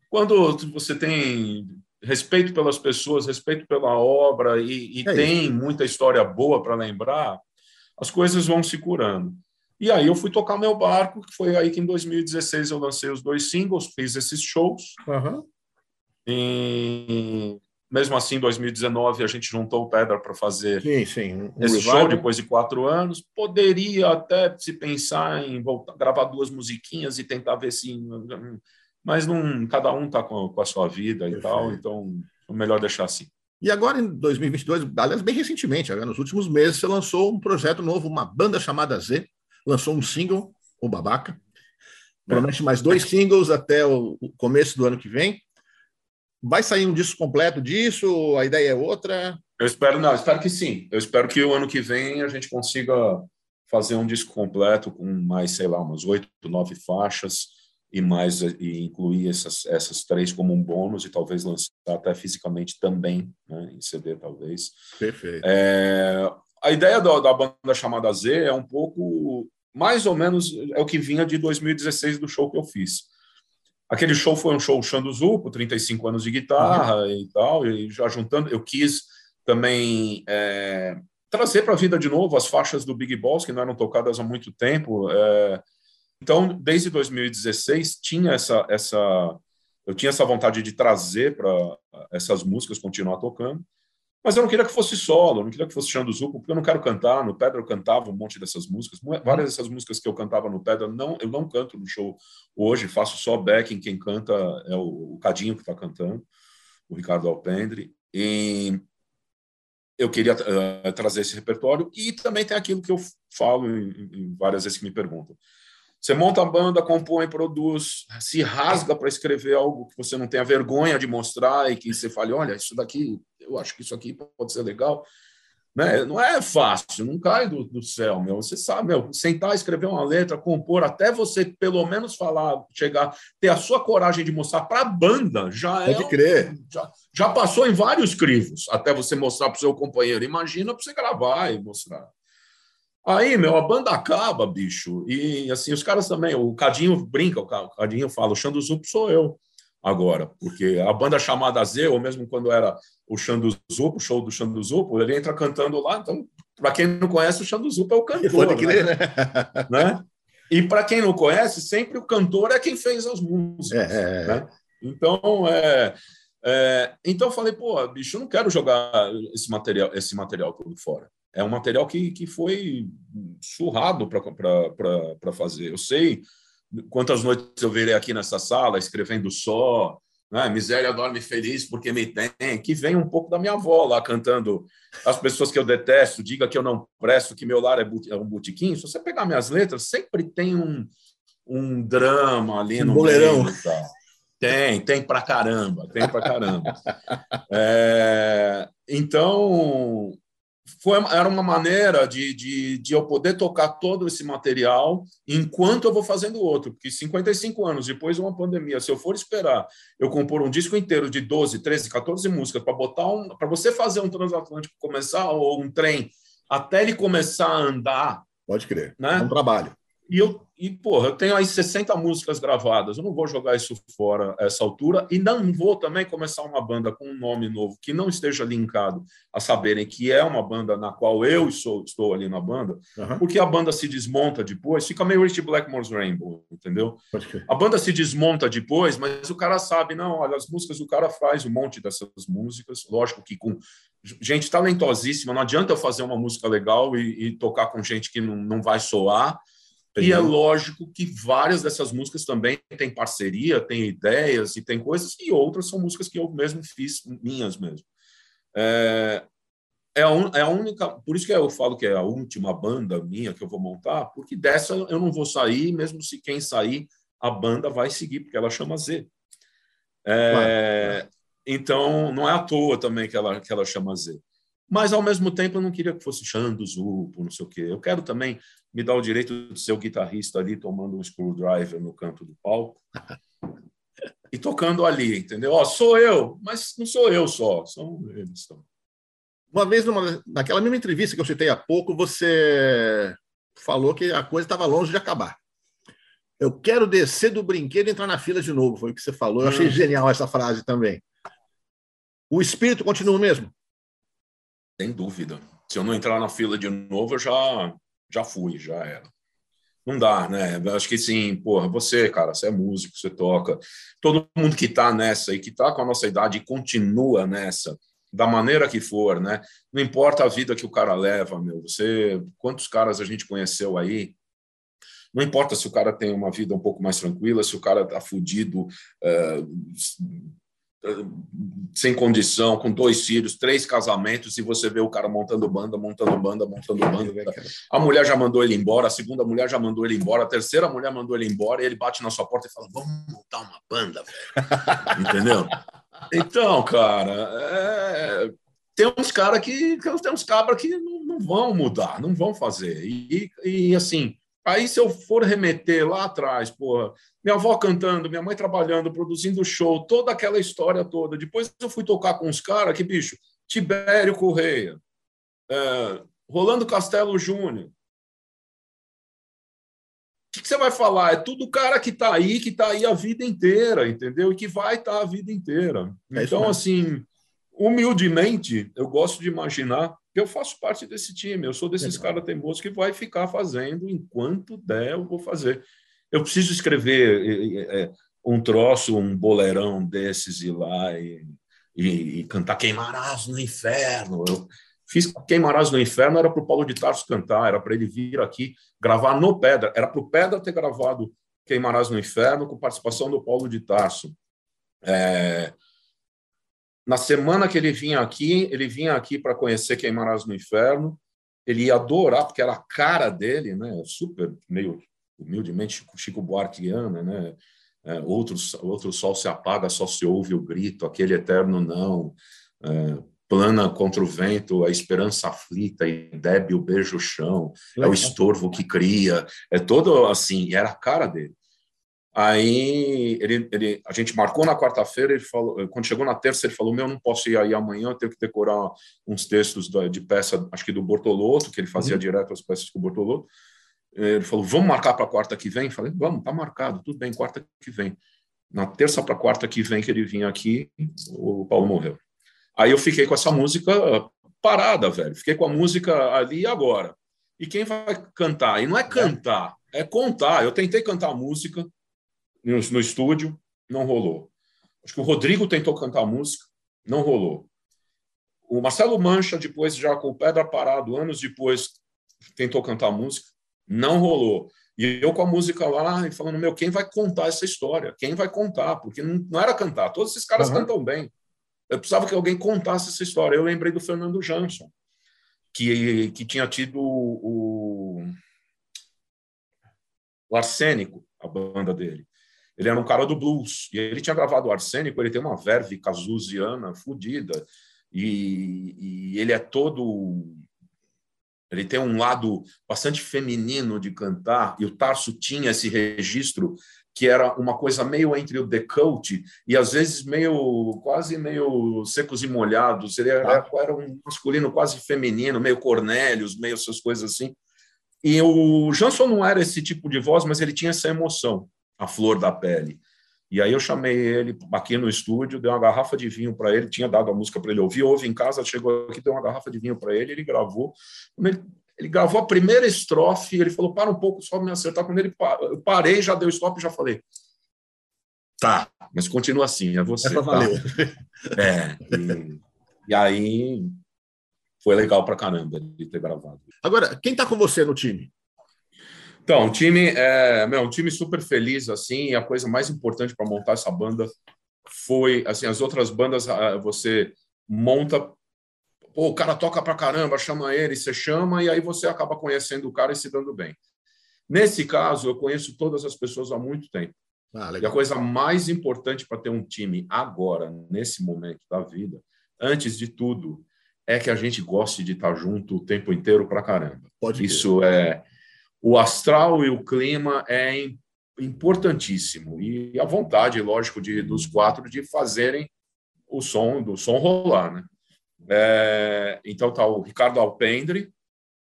quando, quando você tem respeito pelas pessoas, respeito pela obra e, e é tem isso. muita história boa para lembrar, as coisas vão se curando. E aí eu fui tocar meu barco, que foi aí que em 2016 eu lancei os dois singles, fiz esses shows. Uhum. E mesmo assim, em 2019, a gente juntou o Pedra para fazer sim, sim. Um esse show depois de quatro anos. Poderia até se pensar em voltar, gravar duas musiquinhas e tentar ver se. Mas não, cada um está com, com, a sua vida Perfeito. e tal, então é melhor deixar assim. E agora, em 2022, aliás, bem recentemente, nos últimos meses, você lançou um projeto novo, uma banda chamada Z, lançou um single, O Babaca. Promete mais dois singles até o começo do ano que vem. Vai sair um disco completo disso? A ideia é outra? Eu espero, não, espero que sim. Eu espero que o ano que vem a gente consiga fazer um disco completo com mais, sei lá, umas oito, nove faixas e mais e incluir essas, essas três como um bônus e talvez lançar até fisicamente também, né, em CD talvez. Perfeito. É, a ideia da, da banda chamada Z é um pouco mais ou menos é o que vinha de 2016 do show que eu fiz. Aquele show foi um show Xando Zupo, 35 anos de guitarra uhum. e tal, e já juntando, eu quis também é, trazer para a vida de novo as faixas do Big Boss, que não eram tocadas há muito tempo. É, então, desde 2016, tinha essa, essa, eu tinha essa vontade de trazer para essas músicas continuar tocando. Mas eu não queria que fosse solo, eu não queria que fosse Xando Zupo, porque eu não quero cantar. No Pedra eu cantava um monte dessas músicas. Várias dessas músicas que eu cantava no Pedra, não, eu não canto no show hoje, faço só backing. Quem canta é o, o Cadinho que está cantando, o Ricardo Alpendre. E eu queria uh, trazer esse repertório. E também tem aquilo que eu falo em, em várias vezes que me perguntam. Você monta a banda, compõe, produz, se rasga para escrever algo que você não tenha vergonha de mostrar e que você fale, olha, isso daqui, eu acho que isso aqui pode ser legal. Né? Não é fácil, não cai do, do céu, meu. Você sabe, meu, sentar, escrever uma letra, compor, até você pelo menos falar, chegar, ter a sua coragem de mostrar para a banda, já é. Pode crer. Já, já passou em vários crivos até você mostrar para o seu companheiro. Imagina para você gravar e mostrar. Aí, meu, a banda acaba, bicho. E assim, os caras também, o Cadinho brinca, o Cadinho fala, o Xando Zupo sou eu agora, porque a banda chamada Z, ou mesmo quando era o Xando Zupo, o show do Xando Zupo, ele entra cantando lá, então, para quem não conhece, o Xando Zupo é o cantor. Crer, né? né? E para quem não conhece, sempre o cantor é quem fez as músicas. É, é, é. Né? Então, é, é, então eu falei, pô, bicho, eu não quero jogar esse material, esse material todo fora é um material que, que foi surrado para fazer. Eu sei quantas noites eu virei aqui nessa sala escrevendo só, né? Miséria dorme feliz porque me tem, que vem um pouco da minha avó lá cantando as pessoas que eu detesto, diga que eu não presto, que meu lar é, é um botiquim. Se você pegar minhas letras, sempre tem um, um drama ali um no boleirão. meio. Tá? Tem, tem pra caramba, tem pra caramba. É, então, foi, era uma maneira de, de, de eu poder tocar todo esse material enquanto eu vou fazendo outro, porque 55 anos depois de uma pandemia, se eu for esperar eu compor um disco inteiro de 12, 13, 14 músicas para botar um, para você fazer um transatlântico começar ou um trem até ele começar a andar, pode crer, né? é um trabalho. E eu, e, porra, eu tenho aí 60 músicas gravadas, eu não vou jogar isso fora a essa altura e não vou também começar uma banda com um nome novo que não esteja linkado a saberem que é uma banda na qual eu sou, estou ali na banda, uhum. porque a banda se desmonta depois, fica meio Rich Blackmore's Rainbow, entendeu? A banda se desmonta depois, mas o cara sabe, não, olha, as músicas o cara faz um monte dessas músicas, lógico que com gente talentosíssima, não adianta eu fazer uma música legal e, e tocar com gente que não, não vai soar, e é lógico que várias dessas músicas também têm parceria, têm ideias e tem coisas, e outras são músicas que eu mesmo fiz, minhas mesmo. É... é a, un, é a única. Por isso que eu falo que é a última banda minha que eu vou montar, porque dessa eu não vou sair, mesmo se quem sair, a banda vai seguir, porque ela chama Z. É, claro. Então, não é à toa também que ela, que ela chama Z. Mas, ao mesmo tempo, eu não queria que fosse Xando, Zupo, não sei o quê. Eu quero também me dar o direito de ser o guitarrista ali, tomando um screwdriver no canto do palco e tocando ali, entendeu? Ó, sou eu, mas não sou eu só, são eles também. Uma vez, numa, naquela mesma entrevista que eu citei há pouco, você falou que a coisa estava longe de acabar. Eu quero descer do brinquedo e entrar na fila de novo, foi o que você falou. Eu achei hum. genial essa frase também. O espírito continua o mesmo? Sem dúvida. Se eu não entrar na fila de novo, eu já, já fui, já era. Não dá, né? Acho que sim, porra, você, cara, você é músico, você toca. Todo mundo que está nessa e que está com a nossa idade e continua nessa, da maneira que for, né? Não importa a vida que o cara leva, meu. Você, quantos caras a gente conheceu aí? Não importa se o cara tem uma vida um pouco mais tranquila, se o cara tá fudido, uh, sem condição, com dois filhos, três casamentos, e você vê o cara montando banda, montando banda, montando banda. A mulher já mandou ele embora, a segunda mulher já mandou ele embora, a terceira mulher mandou ele embora, e ele bate na sua porta e fala: Vamos montar uma banda, velho. Entendeu? Então, cara, é... tem uns caras que. Tem uns cabras que não, não, vão mudar, não vão fazer. E, e assim. Aí, se eu for remeter lá atrás, porra, minha avó cantando, minha mãe trabalhando, produzindo show, toda aquela história toda. Depois eu fui tocar com uns caras que, bicho, Tibério Correia, é, Rolando Castelo Júnior. O que, que, você vai falar? É tudo cara que está aí, que está aí a vida inteira, entendeu? E que vai estar tá a vida inteira. É então, assim, humildemente, eu gosto de imaginar eu faço parte desse time. Eu sou desses caras teimosos que vai ficar fazendo enquanto der, eu vou fazer eu preciso escrever é, um troço, um boleirão desses e lá e, e, e, cantar Queimarás no Inferno. Eu fiz Queimarás no Inferno, era para o Paulo de Tarso cantar, era para ele vir aqui gravar no Pedra, era para o Pedra ter gravado Queimarás no Inferno com participação do Paulo de Tarso. É, na semana que ele vinha aqui, ele vinha aqui para conhecer Queimarás no Inferno, ele ia adorar, porque era a cara dele, né? Super meio humildemente Chico Buarqueana, né? É, outro, outro sol se apaga, só se ouve o grito, aquele eterno não. É, plana contra o vento, a esperança aflita e débil beija o chão, é o estorvo que cria, é todo assim, era a cara dele. Aí ele, ele, a gente marcou na quarta-feira, ele falou, quando chegou na terça, ele falou: Meu, não posso ir aí amanhã, eu tenho que decorar uns textos de peça, acho que do Bortolotto, que ele fazia uhum. direto as peças com o Bortolotto. Ele falou: vamos marcar para quarta que vem? Falei: vamos, tá marcado, tudo bem, quarta que vem. Na terça para quarta que vem que ele vinha aqui, o Paulo morreu. Aí eu fiquei com essa música parada, velho. Fiquei com a música ali e agora. E quem vai cantar? E não é cantar, é contar. Eu tentei cantar a música no, no estúdio, não rolou. Acho que o Rodrigo tentou cantar a música, não rolou. O Marcelo Mancha, depois, já com o Pedra Parado, anos depois, tentou cantar música, não rolou. E eu com a música lá, falando, meu, quem vai contar essa história? Quem vai contar? Porque não, não era cantar. Todos esses caras uhum. cantam bem. Eu precisava que alguém contasse essa história. Eu lembrei do Fernando Jansson, que, que tinha tido o, o Arsênico, a banda dele. Ele era um cara do blues. E ele tinha gravado o Arsênico, ele tem uma verve casusiana fodida. E, e ele é todo ele tem um lado bastante feminino de cantar, e o Tarso tinha esse registro que era uma coisa meio entre o decote e às vezes meio quase meio secos e molhados. Ele era, ah. era um masculino quase feminino, meio Cornélios, meio essas coisas assim. E o Jansson não era esse tipo de voz, mas ele tinha essa emoção, a flor da pele. E aí eu chamei ele aqui no estúdio, dei uma garrafa de vinho para ele, tinha dado a música para ele ouvir, ouve em casa, chegou aqui, deu uma garrafa de vinho para ele, ele gravou. Ele, ele, gravou a primeira estrofe, ele falou, para um pouco, só me acertar. Quando ele eu parei, já deu stop, já falei, tá, mas continua assim, é você. Essa tá? valeu. É, e, e aí foi legal para caramba de ter gravado. Agora, quem está com você no time? Então, um time, é, meu, um time super feliz, assim, e a coisa mais importante para montar essa banda foi, assim, as outras bandas você monta pô, o cara toca pra caramba, chama ele, você chama, e aí você acaba conhecendo o cara e se dando bem. Nesse caso, eu conheço todas as pessoas há muito tempo. Ah, e a coisa mais importante para ter um time agora, nesse momento da vida, antes de tudo, é que a gente goste de estar junto o tempo inteiro para caramba. Pode Isso é o astral e o clima é importantíssimo e a vontade, lógico, de dos quatro de fazerem o som do som rolar, né? É, então tá o Ricardo Alpendre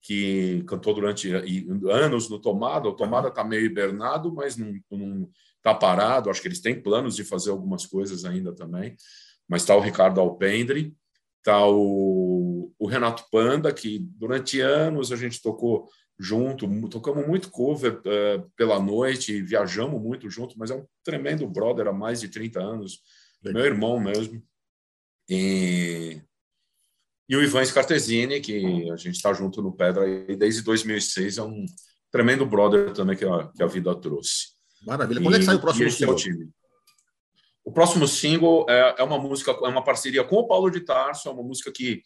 que cantou durante anos no Tomada. O Tomada está meio hibernado, mas não está parado. Acho que eles têm planos de fazer algumas coisas ainda também. Mas está o Ricardo Alpendre, está o, o Renato Panda, que durante anos a gente tocou junto, tocamos muito cover uh, pela noite, viajamos muito junto, mas é um tremendo brother há mais de 30 anos, meu irmão mesmo. E, e o Ivan Scartesini, que a gente está junto no Pedra desde 2006, é um tremendo brother também que a, que a vida trouxe. Maravilha. Quando e, é que sai o próximo single? É o, time. o próximo single é, é uma música, é uma parceria com o Paulo de Tarso, é uma música que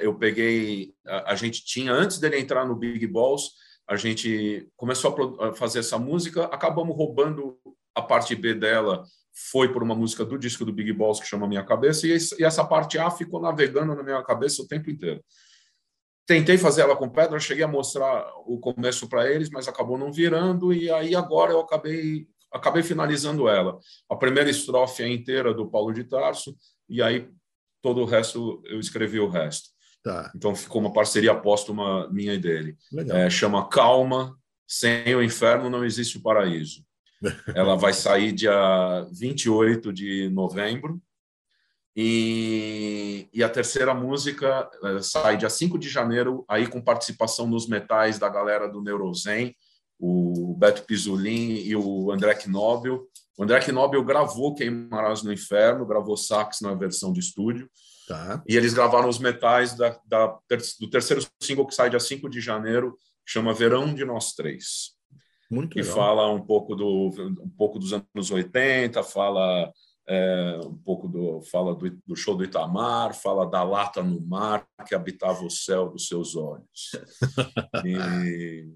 eu peguei, a, gente tinha, antes dele entrar no Big Balls, a gente começou a, fazer essa música, acabamos roubando a parte B dela, foi por uma música do disco do Big Balls que chama Minha Cabeça, e, e essa parte A ficou navegando na minha cabeça o tempo inteiro. Tentei fazer ela com pedra, cheguei a mostrar o começo para eles, mas acabou não virando, e aí agora eu acabei acabei finalizando ela. A primeira estrofe é inteira do Paulo de Tarso, e aí todo o resto eu escrevi o resto. Tá. Então ficou uma parceria póstuma minha e dele. É, chama Calma, sem o inferno não existe o paraíso. Ela vai sair dia 28 de novembro. E, e a terceira música é, sai dia 5 de janeiro, aí com participação nos metais da galera do Neurozen, o Beto Pizzolin e o André Knobel. O André Knobel gravou Queimarás no Inferno, gravou sax na versão de estúdio. Tá. E eles gravaram os metais da, da, do terceiro single que sai dia 5 de janeiro, chama Verão de Nós Três. Muito e legal. fala um pouco, do, um pouco dos anos 80, fala é, um pouco do, fala do, do, show do Itamar, fala da lata no mar que habitava o céu dos seus olhos. E,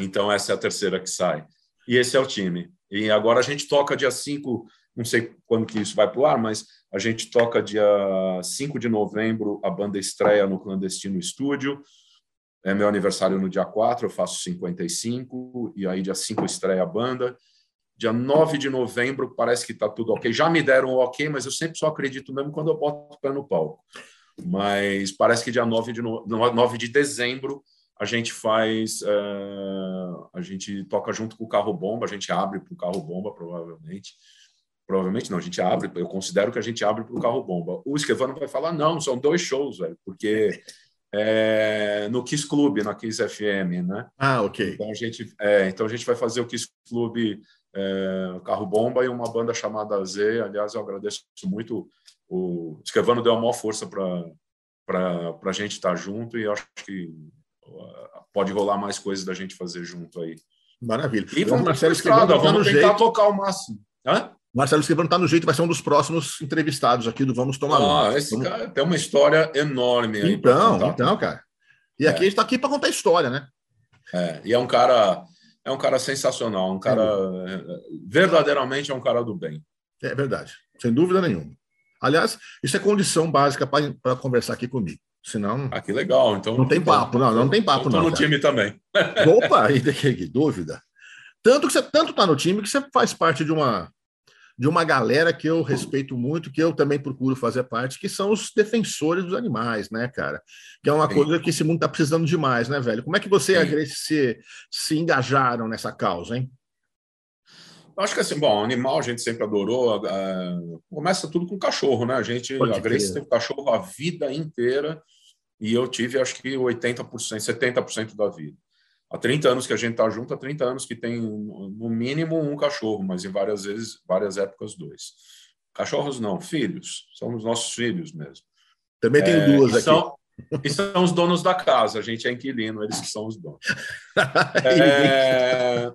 então, essa é a terceira que sai. E esse é o time. E agora a gente toca dia 5, não sei quando que isso vai para o ar, mas a gente toca dia 5 de novembro, a banda estreia no Clandestino Estúdio. É meu aniversário no dia 4, eu faço 55, e aí dia 5 estreia a banda. Dia 9 de novembro, parece que está tudo ok. Já me deram o ok, mas eu sempre só acredito mesmo quando eu boto o pé no palco. Mas parece que dia 9 de, no... 9 de dezembro a gente faz, uh, a gente toca junto com o carro bomba, a gente abre para o carro bomba, provavelmente. Provavelmente não, a gente abre, eu considero que a gente abre para o carro bomba. O Esquevano vai falar, não, são dois shows, velho, porque é, no Kiss Club, na Kiss FM, né? Ah, ok. Então a gente, é, então a gente vai fazer o Kiss Club é, Carro Bomba e uma banda chamada Z. Aliás, eu agradeço muito. O Esquevano deu a maior força para a gente estar junto e acho que pode rolar mais coisas da gente fazer junto aí. Maravilha. E vamos, Marcelo Esquivano, vamos tentar jeito. tocar o máximo. Hã? Marcelo Esquivano está no jeito, vai ser um dos próximos entrevistados aqui do Vamos Tomar ah, Esse vamos... cara tem uma história enorme aí. Então, então, cara. E é. aqui a gente está aqui para contar história, né? É, e é um cara, é um cara sensacional, um cara é. verdadeiramente é um cara do bem. É verdade, sem dúvida nenhuma. Aliás, isso é condição básica para conversar aqui comigo. Senão. Ah, que legal. Então, não tem papo, não, não tem papo, não. Estou no time também. Opa, ainda que dúvida. Tanto que você tanto está no time que você faz parte de uma de uma galera que eu respeito muito, que eu também procuro fazer parte, que são os defensores dos animais, né, cara? Que é uma Sim. coisa que esse mundo está precisando demais, né, velho? Como é que você e a Grace se, se engajaram nessa causa, hein? Acho que assim, bom, animal a gente sempre adorou. Uh, começa tudo com cachorro, né? A gente, Pode a Grace teve cachorro a vida inteira e eu tive acho que 80%, 70% da vida. Há 30 anos que a gente está junto, há 30 anos que tem no mínimo um cachorro, mas em várias vezes, várias épocas, dois. Cachorros não, filhos, são os nossos filhos mesmo. Também tem é, duas aqui. São, e são os donos da casa, a gente é inquilino, eles que são os donos. é,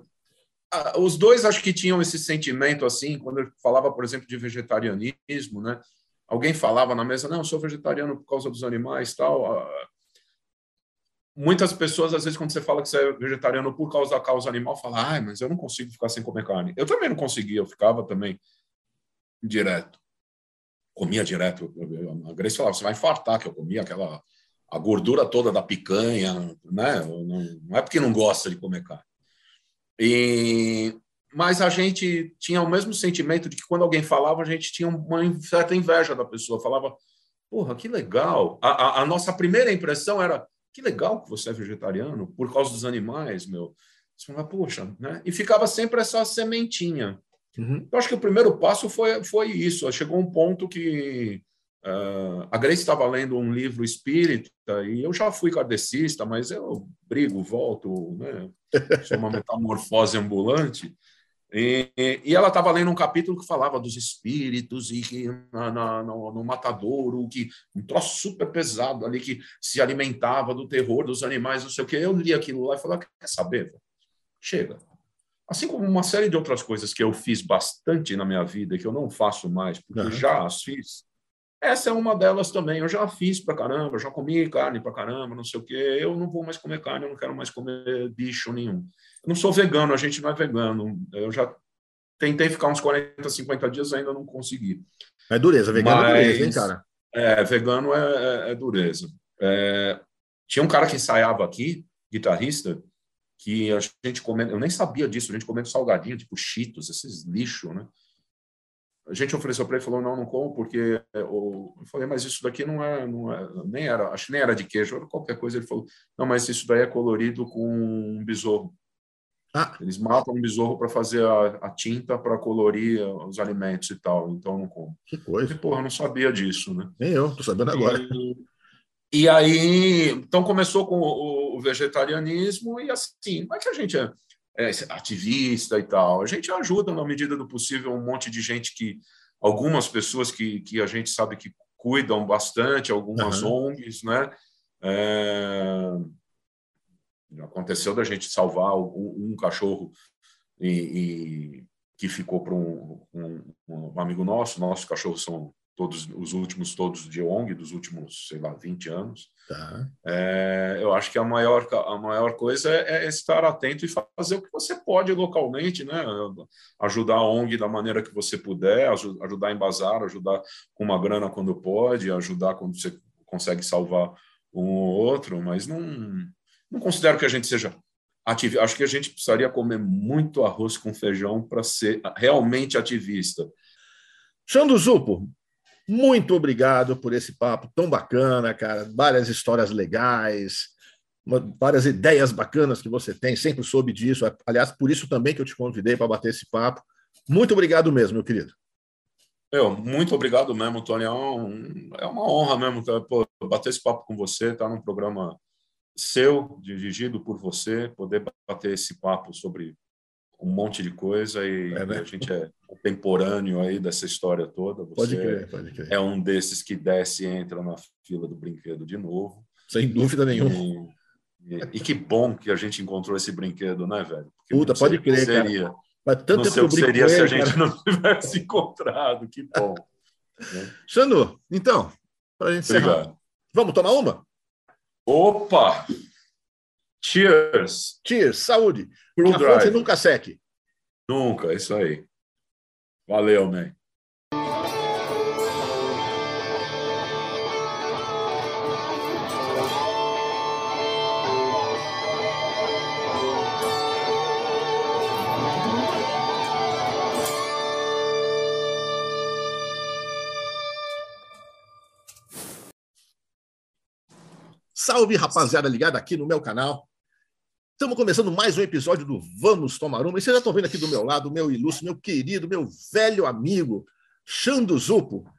os dois acho que tinham esse sentimento assim, quando eu falava, por exemplo, de vegetarianismo, né? Alguém falava na mesa, não, sou vegetariano por causa dos animais tal. Muitas pessoas, às vezes, quando você fala que você é vegetariano por causa da causa animal, falam, ah, mas eu não consigo ficar sem comer carne. Eu também não conseguia, eu ficava também direto. Comia direto. A Grace falava, você vai infartar, que eu comia aquela a gordura toda da picanha, né? Não, é porque não gosta de comer carne. E, mas a gente tinha o mesmo sentimento de que quando alguém falava, a gente tinha uma certa inveja da pessoa. Falava, porra, que legal. A, a, a nossa primeira impressão era, que legal que você é vegetariano por causa dos animais, meu. Você fala, poxa, né? E ficava sempre essa sementinha. Uhum. Eu acho que o primeiro passo foi, foi isso. Chegou um ponto que uh, a Grace estava lendo um livro espírita e eu já fui kardecista, mas eu brigo, volto, né? sou uma metamorfose ambulante. E, e, ela estava lendo um capítulo que falava dos espíritos e que na, na, no, no matadouro, que um troço super pesado ali que se alimentava do terror dos animais, não sei o que. Eu li aquilo lá e falei: ah, quer saber? Chega. Assim como uma série de outras coisas que eu fiz bastante na minha vida, que eu não faço mais, porque uhum. já as fiz, essa é uma delas também. Eu já fiz pra caramba, já comi carne pra caramba, não sei o quê. Eu não vou mais comer carne, eu não quero mais comer bicho nenhum. Não sou vegano, a gente não é vegano. Eu já tentei ficar uns 40, 50 dias, ainda não consegui. É dureza, vegano Mas, é dureza, hein, cara? É, vegano é, é, é dureza. É, tinha um cara que ensaiava aqui, guitarrista, que a gente comendo, eu nem sabia disso, a gente comendo salgadinho, tipo cheetos, esses lixo, né? A gente ofereceu para ele, falou não, não como porque eu falei, mas isso daqui não é, não é, nem era, acho que nem era de queijo, era qualquer coisa. Ele falou, não, mas isso daí é colorido com um besouro. Ah. Eles matam um besouro para fazer a, a tinta para colorir os alimentos e tal, então não como. Que coisa. E, porra, eu não sabia disso, né? Nem eu, tô sabendo agora. E, e aí, então começou com o, o vegetarianismo e assim, como é que a gente é? é, ativista e tal. A gente ajuda, na medida do possível, um monte de gente que. Algumas pessoas que, que a gente sabe que cuidam bastante, algumas uhum. ONGs, né? É, aconteceu da gente salvar um, cachorro e, e, que ficou para um, um, um, amigo nosso. Nossos cachorros são todos os últimos todos de ONG dos últimos sei lá 20 anos tá. é, eu acho que a maior a maior coisa é, é, estar atento e fazer o que você pode localmente né ajudar a ONG da maneira que você puder ajudar em bazar ajudar com uma grana quando pode ajudar quando você consegue salvar um ou outro mas não não considero que a gente seja ativista acho que a gente precisaria comer muito arroz com feijão para ser realmente ativista Xando Zupo, muito obrigado por esse papo tão bacana, cara. Várias histórias legais, várias ideias bacanas que você tem. Sempre soube disso. Aliás, por isso também que eu te convidei para bater esse papo. Muito obrigado mesmo, meu querido. Eu, muito obrigado mesmo, Tony. É, um, é uma honra mesmo pô, bater esse papo com você, estar tá num programa seu, dirigido por você, poder bater esse papo sobre um monte de coisa e, é, né? a gente é contemporâneo aí dessa história toda. Você pode crer, pode crer. É um desses que desce e entra na fila do brinquedo de novo. Sem dúvida nenhuma. E, e, e que bom que a gente encontrou esse brinquedo, né, velho? Porque Puta, pode crer, seria, cara. Mas tanto não sei o que seria se a gente cara. não tivesse encontrado. Que bom. né? Xandu, então, para a gente encerrar, vamos tomar uma? Opa! Cheers! Cheers, saúde! Porque a fonte nunca seque. Nunca, isso aí. Valeu, man. Salve, rapaziada ligada aqui no meu canal. Estamos começando mais um episódio do Vamos Tomar Uma. E vocês já estão vendo aqui do meu lado, meu ilustre, meu querido, meu velho amigo, Xando Zupo.